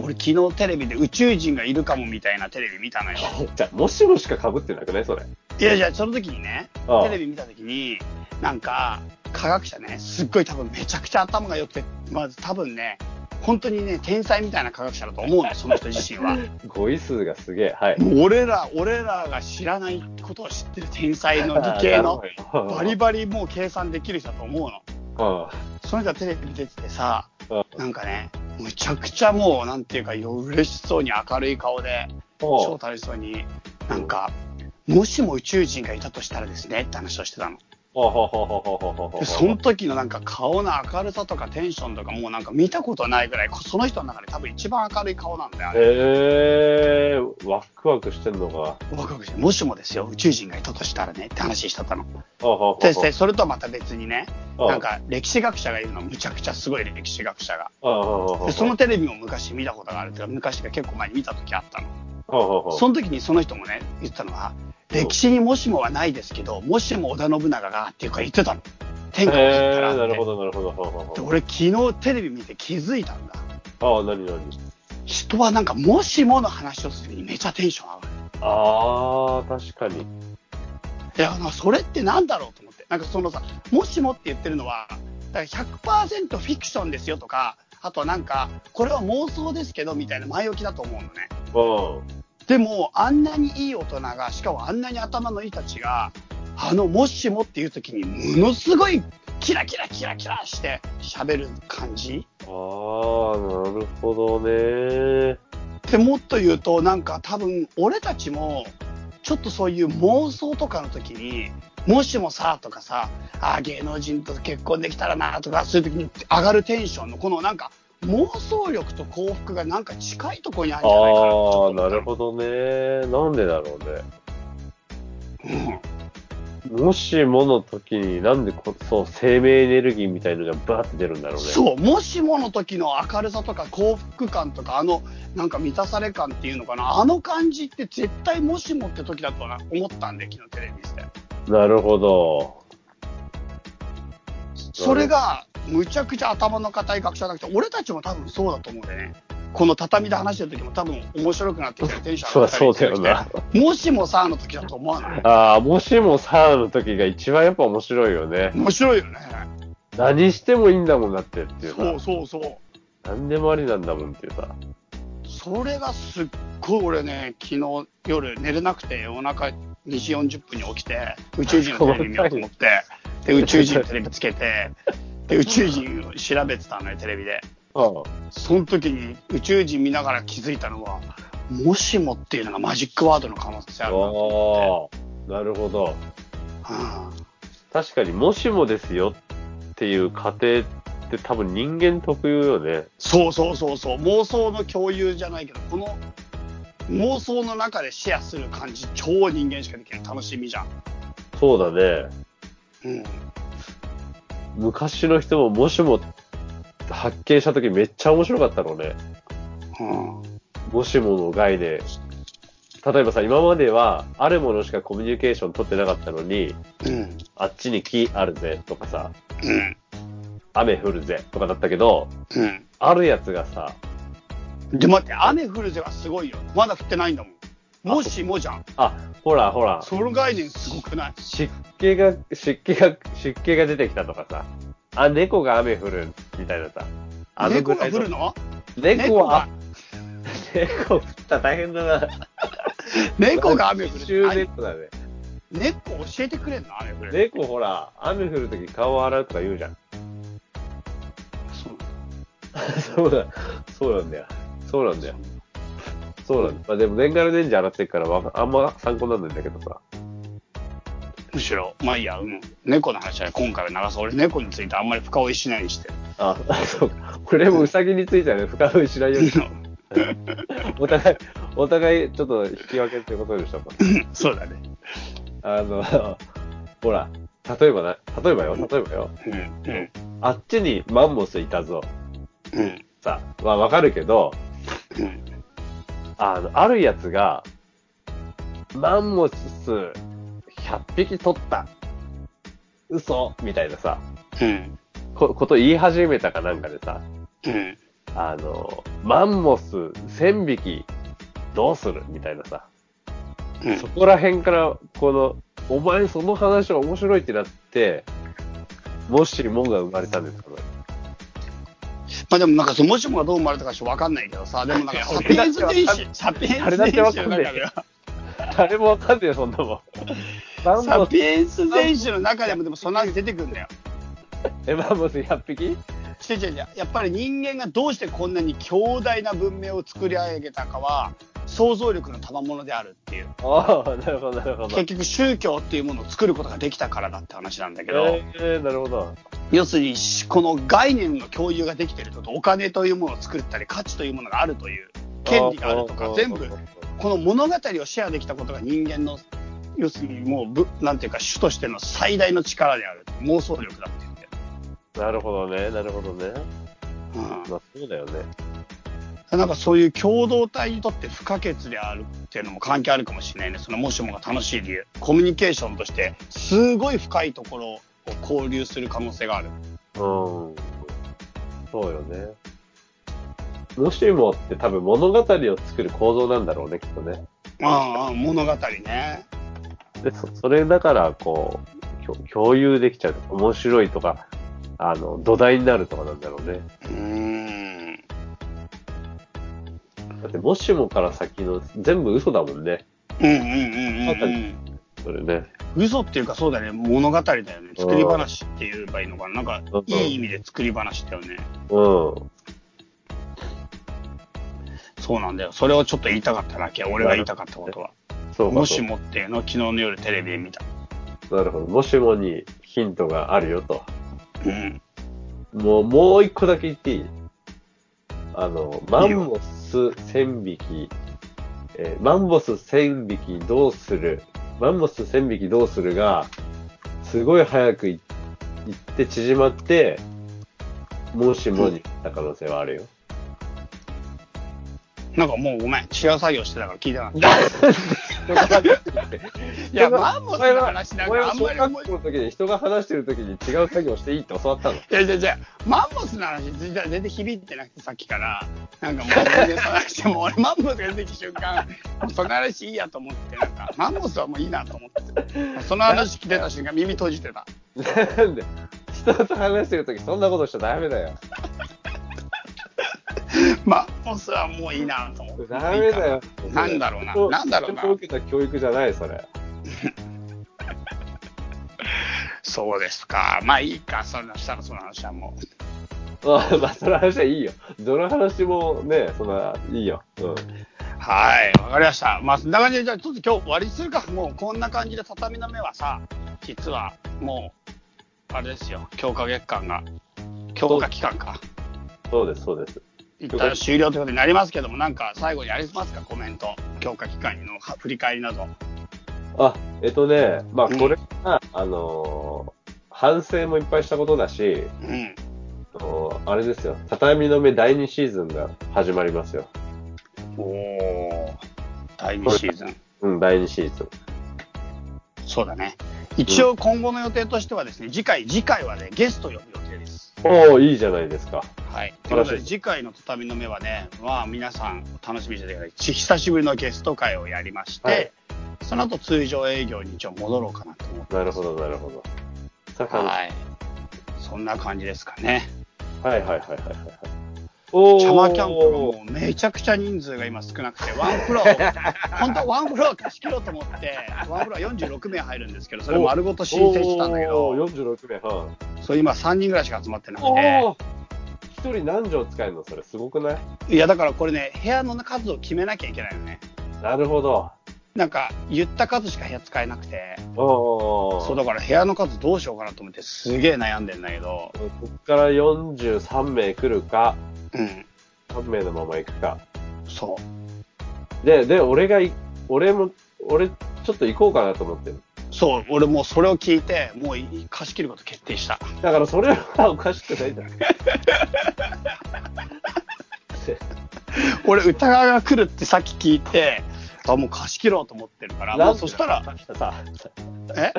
[SPEAKER 2] 俺昨日テレビで宇宙人がいるかもみたいなテレビ見たのよ。
[SPEAKER 3] じゃあ、もしもしか被ってなくない？それ。
[SPEAKER 2] いやいや、その時にね、
[SPEAKER 3] ああ
[SPEAKER 2] テレビ見た時に、なんか、科学者ね、すっごい多分めちゃくちゃ頭が良くて、まず多分ね、本当にね、天才みたいな科学者だと思うのよ、その人自身は。
[SPEAKER 3] 語彙数がすげえ。はい。
[SPEAKER 2] もう俺ら、俺らが知らないことを知ってる天才の理系の、バリバリもう計算できる人だと思うの。
[SPEAKER 3] あ
[SPEAKER 2] その人がテレビに出ててさ、
[SPEAKER 3] あ
[SPEAKER 2] なんかね、むちゃくちゃもう、なんていうか、嬉しそうに明るい顔で、超楽しそうに、なんか、もしも宇宙人がいたとしたらですねって話をしてたの。でその時のなんか顔の明るさとかテンションとかもうなんか見たことないぐらい、その人の中で多分一番明るい顔なんだよ、あれ。
[SPEAKER 3] えー、ワクワクしてんのか。
[SPEAKER 2] ワクワクしてもしもですよ、宇宙人がいたとしたらねって話してたの。
[SPEAKER 3] あ
[SPEAKER 2] で、でそれとはまた別にね、
[SPEAKER 3] あ
[SPEAKER 2] なんか歴史学者がいるの、むちゃくちゃすごい歴史学者が。で、そのテレビも昔見たことがあるっていうか、昔が結構前に見た時あったの。
[SPEAKER 3] あ
[SPEAKER 2] その時にその人もね、言ってたのは、歴史にもしもはないですけど、もしも織田信長がっていうか言ってたの。天下を取った
[SPEAKER 3] えー、
[SPEAKER 2] らって。
[SPEAKER 3] なるほど、なるほど。
[SPEAKER 2] で俺昨日テレビ見て気づいたんだ。
[SPEAKER 3] ああ、なになに
[SPEAKER 2] 人はなんかもしもの話をするにめちゃテンション上がる。
[SPEAKER 3] ああ、確かに。
[SPEAKER 2] いや、それってなんだろうと思って。なんかそのさ、もしもって言ってるのは、だから100%フィクションですよとか、あとはなんか、これは妄想ですけどみたいな前置きだと思うのね。
[SPEAKER 3] うん。
[SPEAKER 2] でも、あんなにいい大人が、しかもあんなに頭のいいたちが、あの、もしもっていう時に、ものすごいキラキラキラキラして喋る感じ？
[SPEAKER 3] ああ、なるほどね。
[SPEAKER 2] でもっと言うと、なんか多分、俺たちも、ちょっとそういう妄想とかの時に、もしもさ、とかさ、あー芸能人と結婚できたらな、とか、そういう時に上がるテンションの、このなんか、妄想力と幸福がなんか近いところにあるんじゃないかな
[SPEAKER 3] ああ、
[SPEAKER 2] と
[SPEAKER 3] なるほどね。なんでだろうね。
[SPEAKER 2] ど。
[SPEAKER 3] もしもの時になんでこそう生命エネルギーみたいのがバーって出るんだろうね。
[SPEAKER 2] そう、もしもの時の明るさとか幸福感とか、あの、なんか満たされ感っていうのかな、あの感じって絶対もしもって時だとな思ったんで、昨日テレビして。
[SPEAKER 3] なるほど。
[SPEAKER 2] それが、むちゃくちゃ頭の固い学者なくて、俺たちも多分そうだと思うんだよね。この畳で話してる時も多分面白くなってきてテンション
[SPEAKER 3] そう
[SPEAKER 2] 上がってもしもさの時だと思わない？
[SPEAKER 3] ああ、もしもさあの時が一番やっぱ面白いよね。
[SPEAKER 2] 面白いよね。
[SPEAKER 3] 何してもいいんだもんだってっていうさ。
[SPEAKER 2] そうそうそう。
[SPEAKER 3] 何でもありなんだもんっていうさ。
[SPEAKER 2] それがすっごい俺ね、昨日夜寝れなくて夜中2時40分に起きて、宇宙人のテレビ見ようと思って、で、宇宙人のテレビつけて、で、宇宙人を調べてたのよ、テレビで。
[SPEAKER 3] あ
[SPEAKER 2] その時に宇宙人見ながら気づいたのは、もしもっていうのがマジックワードの可能性あ
[SPEAKER 3] あ
[SPEAKER 2] るなと思
[SPEAKER 3] あ、なるほど。
[SPEAKER 2] って。うん
[SPEAKER 3] 確かにもしもですよっていう過程って多分人間特有よね。
[SPEAKER 2] そうそうそうそう、妄想の共有じゃないけど、この妄想の中でシェアする感じ、超人間しかできない楽しみじゃん。
[SPEAKER 3] そうだね。
[SPEAKER 2] うん。
[SPEAKER 3] 昔の人ももしも発見した時めっちゃ面白かったろうね。
[SPEAKER 2] うん。
[SPEAKER 3] もしもの概念。例えばさ、今まではあるものしかコミュニケーション取ってなかったのに、
[SPEAKER 2] うん。
[SPEAKER 3] あっちに木あるぜとかさ、
[SPEAKER 2] うん。
[SPEAKER 3] 雨降るぜとかだったけど、
[SPEAKER 2] うん。
[SPEAKER 3] あるやつがさ、
[SPEAKER 2] で、待って、雨降るぜはすごいよ。まだ降ってないんだもん。もしもじゃん。
[SPEAKER 3] あ、ほらほら、
[SPEAKER 2] その概念すごくない？
[SPEAKER 3] 湿気が、湿気が、湿気が出てきたとかさ、あ、猫が雨降るみたいなさ、あの
[SPEAKER 2] 猫
[SPEAKER 3] ぐらい
[SPEAKER 2] が降るの？
[SPEAKER 3] 猫は、猫降ったら大変だな。
[SPEAKER 2] 猫が雨降る
[SPEAKER 3] 猫だね。
[SPEAKER 2] 猫教えてくれんの？雨降る。
[SPEAKER 3] 猫ほら、雨降るとき顔洗うとか言うじゃん。そうだ、そうなんだよ。そうなんだよ。そうなんだ。まあでも年がら年中洗ってるからあんま参考になんないんだけどさ。
[SPEAKER 2] むしろ、まあいいや、うん。猫の話は今回は流す。俺猫についてあんまり深追いしないにしてる。
[SPEAKER 3] あ、そうか。俺もウサギについてはね、深追いしないように。お互い、お互いちょっと引き分けってことでしょうか。
[SPEAKER 2] そうだね。
[SPEAKER 3] あの、ほら、例えばな、例えばよ、例えばよ。
[SPEAKER 2] うん。うん。
[SPEAKER 3] あっちにマンモスいたぞ。
[SPEAKER 2] うん。
[SPEAKER 3] さ、はわかるけど、
[SPEAKER 2] うん。
[SPEAKER 3] あの、あるやつが、マンモス100匹取った。嘘みたいなさ、
[SPEAKER 2] うん。
[SPEAKER 3] こ、こと言い始めたかなんかでさ、
[SPEAKER 2] うん。
[SPEAKER 3] あの、マンモス1000匹どうする？みたいなさ、
[SPEAKER 2] うん
[SPEAKER 3] そこら辺から、この、お前その話は面白いってなって、もしもが生まれたんですか？ね。
[SPEAKER 2] まあでもなんかそのもしもがどう生まれたかちょっとわかんないけどさ、でもなんかサピエンス電子、サピエンス電子の中では、
[SPEAKER 3] 誰もわかんねえよ、そんなもん。
[SPEAKER 2] サピエンス電子の中でもでもそんなに出てくるんだよ。
[SPEAKER 3] え、マンモス100匹？
[SPEAKER 2] 違う違う違う。やっぱり人間がどうしてこんなに強大な文明を作り上げたかは、想像力の賜物であるっていう。
[SPEAKER 3] ああ、なるほど、なるほど。
[SPEAKER 2] 結局宗教っていうものを作ることができたからだって話なんだけど、
[SPEAKER 3] えー、なるほど。
[SPEAKER 2] 要するにこの概念の共有ができてるとお金というものを作ったり価値というものがあるという権利があるとか全部この物語をシェアできたことが人間の要するにもうぶなんていうか主としての最大の力である妄想力だって言って
[SPEAKER 3] なるほどね、なるほどね。
[SPEAKER 2] る、うん
[SPEAKER 3] まあそうだよね。
[SPEAKER 2] なんかそういう共同体にとって不可欠であるっていうのも関係あるかもしれないね。そのもしもが楽しい理由。コミュニケーションとして、すごい深いところを交流する可能性がある。
[SPEAKER 3] うん。そうよね。もしもって多分物語を作る構造なんだろうね、きっとね。
[SPEAKER 2] ああ、物語ね。
[SPEAKER 3] で、そそれだから、こう、共共有できちゃう。面白いとか、あの、土台になるとかなんだろうね。
[SPEAKER 2] うーん。
[SPEAKER 3] だって、もしもから先の全部嘘だもんね。
[SPEAKER 2] うんうんうんうん、うん。
[SPEAKER 3] それね。
[SPEAKER 2] 嘘っていうかそうだね。物語だよね。作り話って言えばいいのかな。なんか
[SPEAKER 3] うん、
[SPEAKER 2] いい意味で作り話だよね。
[SPEAKER 3] うん。
[SPEAKER 2] そうなんだよ。それをちょっと言いたかっただけ。俺が言いたかったことは。
[SPEAKER 3] そうか
[SPEAKER 2] もしもっていうのを昨日の夜テレビで見た。
[SPEAKER 3] なるほど。もしもにヒントがあるよと。
[SPEAKER 2] うん。
[SPEAKER 3] もう、もう一個だけ言っていい？あの、マンモス1000匹、えーマンモス1000匹どうする？マンモス1000匹どうするが、すごい早くい行って縮まって、もしもになった可能性はあるよ。
[SPEAKER 2] なんかもうごめん、違う作業してたから聞いてなかった。いや、マンモスの話なんかあんまり
[SPEAKER 3] 小
[SPEAKER 2] 思い
[SPEAKER 3] 学校の時に人が話してる時に違う作業していいって教わったの。
[SPEAKER 2] いやいやいや、マンモスの話全然全然響いてなくてさっきから、なんかもう全然話しても、俺マンモスが出てきた瞬間、もうその話いいやと思って、なんか、マンモスはもういいなと思って。その話聞いてた瞬間耳閉じてた。
[SPEAKER 3] なんで、人と話してる時そんなことしちゃダメだよ。
[SPEAKER 2] マンモスはもういいなと思って。
[SPEAKER 3] ダメだよ。
[SPEAKER 2] なんだろうな
[SPEAKER 3] 人
[SPEAKER 2] なんだろうな
[SPEAKER 3] 受けた教育じゃない、それ。
[SPEAKER 2] そうですか。まあいいか、そんなしたらその話はもう。
[SPEAKER 3] あまあ、その話はいいよ。どの話もね、そんな、いいよ。うん。
[SPEAKER 2] はい、わかりました。まあ、そんな感じで、じゃあ、ちょっと今日終わりにするか。もう、こんな感じで畳の目はさ、実は、もう、あれですよ、強化月間が、強化期間か。
[SPEAKER 3] そうです、そうです。
[SPEAKER 2] 一旦終了ということになりますけども、なんか最後にありますか、コメント。強化期間のは振り返りなど。
[SPEAKER 3] あ、えっとね、まあ、
[SPEAKER 2] うん
[SPEAKER 3] これが、あのー反省もいっぱいしたことだし、
[SPEAKER 2] うん。
[SPEAKER 3] あのーあれですよ、畳の目第2シーズンが始まりますよ。
[SPEAKER 2] おー、第2シーズン。
[SPEAKER 3] うん、第2シーズン。
[SPEAKER 2] そうだね。一応今後の予定としてはですね、次回、次回はね、ゲスト呼ぶ予定です。
[SPEAKER 3] おおいいじゃないですか。
[SPEAKER 2] はい。ということで、次回の畳の目はね、まあ皆さん楽しみにしててください。ち久しぶりのゲスト会をやりまして、
[SPEAKER 3] はい
[SPEAKER 2] その後通常営業に一応戻ろうかなと思って。
[SPEAKER 3] なるほど、なるほど。
[SPEAKER 2] はい。そんな感じですかね。
[SPEAKER 3] はいはいはいはいはい。おー
[SPEAKER 2] チャマキャンプがもうめちゃくちゃ人数が今少なくて、ワンフロアを、本当ワンフロア貸し切ろうと思って、ワンフロア46名入るんですけど、それ丸ごと申請したんだけ
[SPEAKER 3] お
[SPEAKER 2] ど、
[SPEAKER 3] ー46名、は
[SPEAKER 2] それ今3人ぐらいしか集まってなく
[SPEAKER 3] お
[SPEAKER 2] て、
[SPEAKER 3] お一人何畳使えるの？それ、すごくない？
[SPEAKER 2] いやだからこれね、部屋の数を決めなきゃいけないよね。
[SPEAKER 3] なるほど。
[SPEAKER 2] なんか言った数しか部屋使えなくて、
[SPEAKER 3] おー
[SPEAKER 2] そうだから部屋の数どうしようかなと思ってすげえ悩んでんだけど、
[SPEAKER 3] こっから43名来るか、
[SPEAKER 2] うん、
[SPEAKER 3] 3名のまま行くか？
[SPEAKER 2] そう。
[SPEAKER 3] で、で、俺がい、俺も、俺、ちょっと行こうかなと思ってる。
[SPEAKER 2] そう、俺もうそれを聞いて、もうい貸し切ること決定した。
[SPEAKER 3] だからそれはおかしくないんだ。
[SPEAKER 2] 俺、歌川が来るってさっき聞いて、あ、もう貸し切ろうと思ってるから、もうそしたら、
[SPEAKER 3] さ、
[SPEAKER 2] え？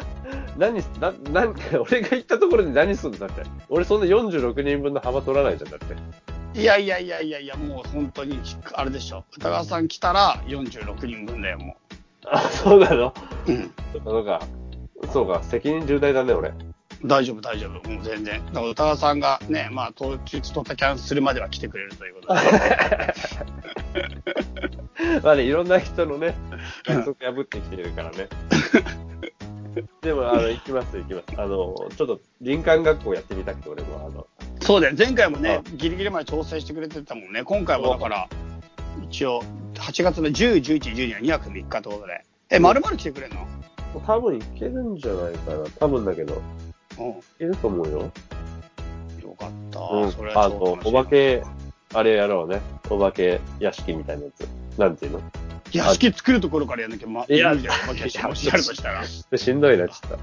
[SPEAKER 3] 何、な、な、俺が行ったところで何すんだって。俺そんな46人分の幅取らないじゃん、だって。
[SPEAKER 2] いやいやいやいやいや、もう本当に、あれでしょ。歌川さん来たら46人分だよ、も
[SPEAKER 3] あ、そうなの？
[SPEAKER 2] う。うん。
[SPEAKER 3] そうか。そうか、責任重大だね、俺。
[SPEAKER 2] 大丈夫、大丈夫。もう全然。だから歌川さんがね、まあ、当日ドタキャンするまでは来てくれるということで。
[SPEAKER 3] まあね、いろんな人のね、約束破ってきてるからね。でも、あの、行きます、行きます。あの、ちょっと、林間学校やってみたくて、俺も、あの、
[SPEAKER 2] そうだよ。前回もね、ギリギリまで調整してくれてたもんね。今回もだから、一応、8月の10、11、12は2泊3日ということで。え、まるまる来てくれんの？
[SPEAKER 3] 多分行けるんじゃないかな。多分だけど、
[SPEAKER 2] うん。
[SPEAKER 3] いけると思うよ。
[SPEAKER 2] よかった。
[SPEAKER 3] うん
[SPEAKER 2] それ。は
[SPEAKER 3] あと
[SPEAKER 2] 超楽し、み
[SPEAKER 3] お化け、あれやろうね。お化け屋敷みたいなやつ。なんていうの？
[SPEAKER 2] 屋敷作るところからやんなきゃ、ま、
[SPEAKER 3] いや
[SPEAKER 2] 無理だよ。お化け屋敷もしやるとしたら。
[SPEAKER 3] しんどいな、ちょっと。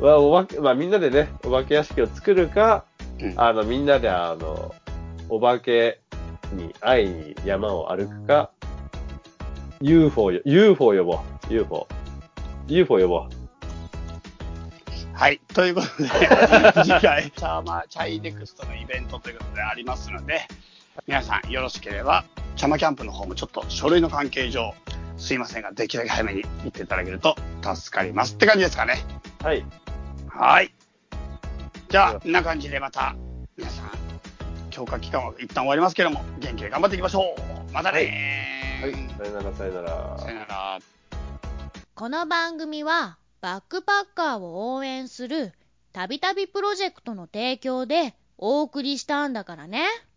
[SPEAKER 3] まあ、お化け、まあ、みんなでね、お化け屋敷を作るか、
[SPEAKER 2] うん
[SPEAKER 3] あの、みんなで、あの、お化けに会いに山を歩くか、UFO よ、UFO 呼ぼう。UFO。UFO 呼ぼう。
[SPEAKER 2] はい。ということで、次回、チャーマ、チャイネクストのイベントということでありますので、皆さんよろしければ、チャマキャンプの方もちょっと書類の関係上、すいませんが、できるだけ早めに行っていただけると助かりますって感じですかね。
[SPEAKER 3] はい。
[SPEAKER 2] はい。じゃあ、こんな感じでまた、強化期間は一旦終わりますけども、元気で頑張っていきましょう。またね
[SPEAKER 3] はい。
[SPEAKER 2] ー。
[SPEAKER 3] さよなら、さよなら。
[SPEAKER 2] さよなら。
[SPEAKER 4] この番組はバックパッカーを応援するたびたびプロジェクトの提供でお送りしたんだからね。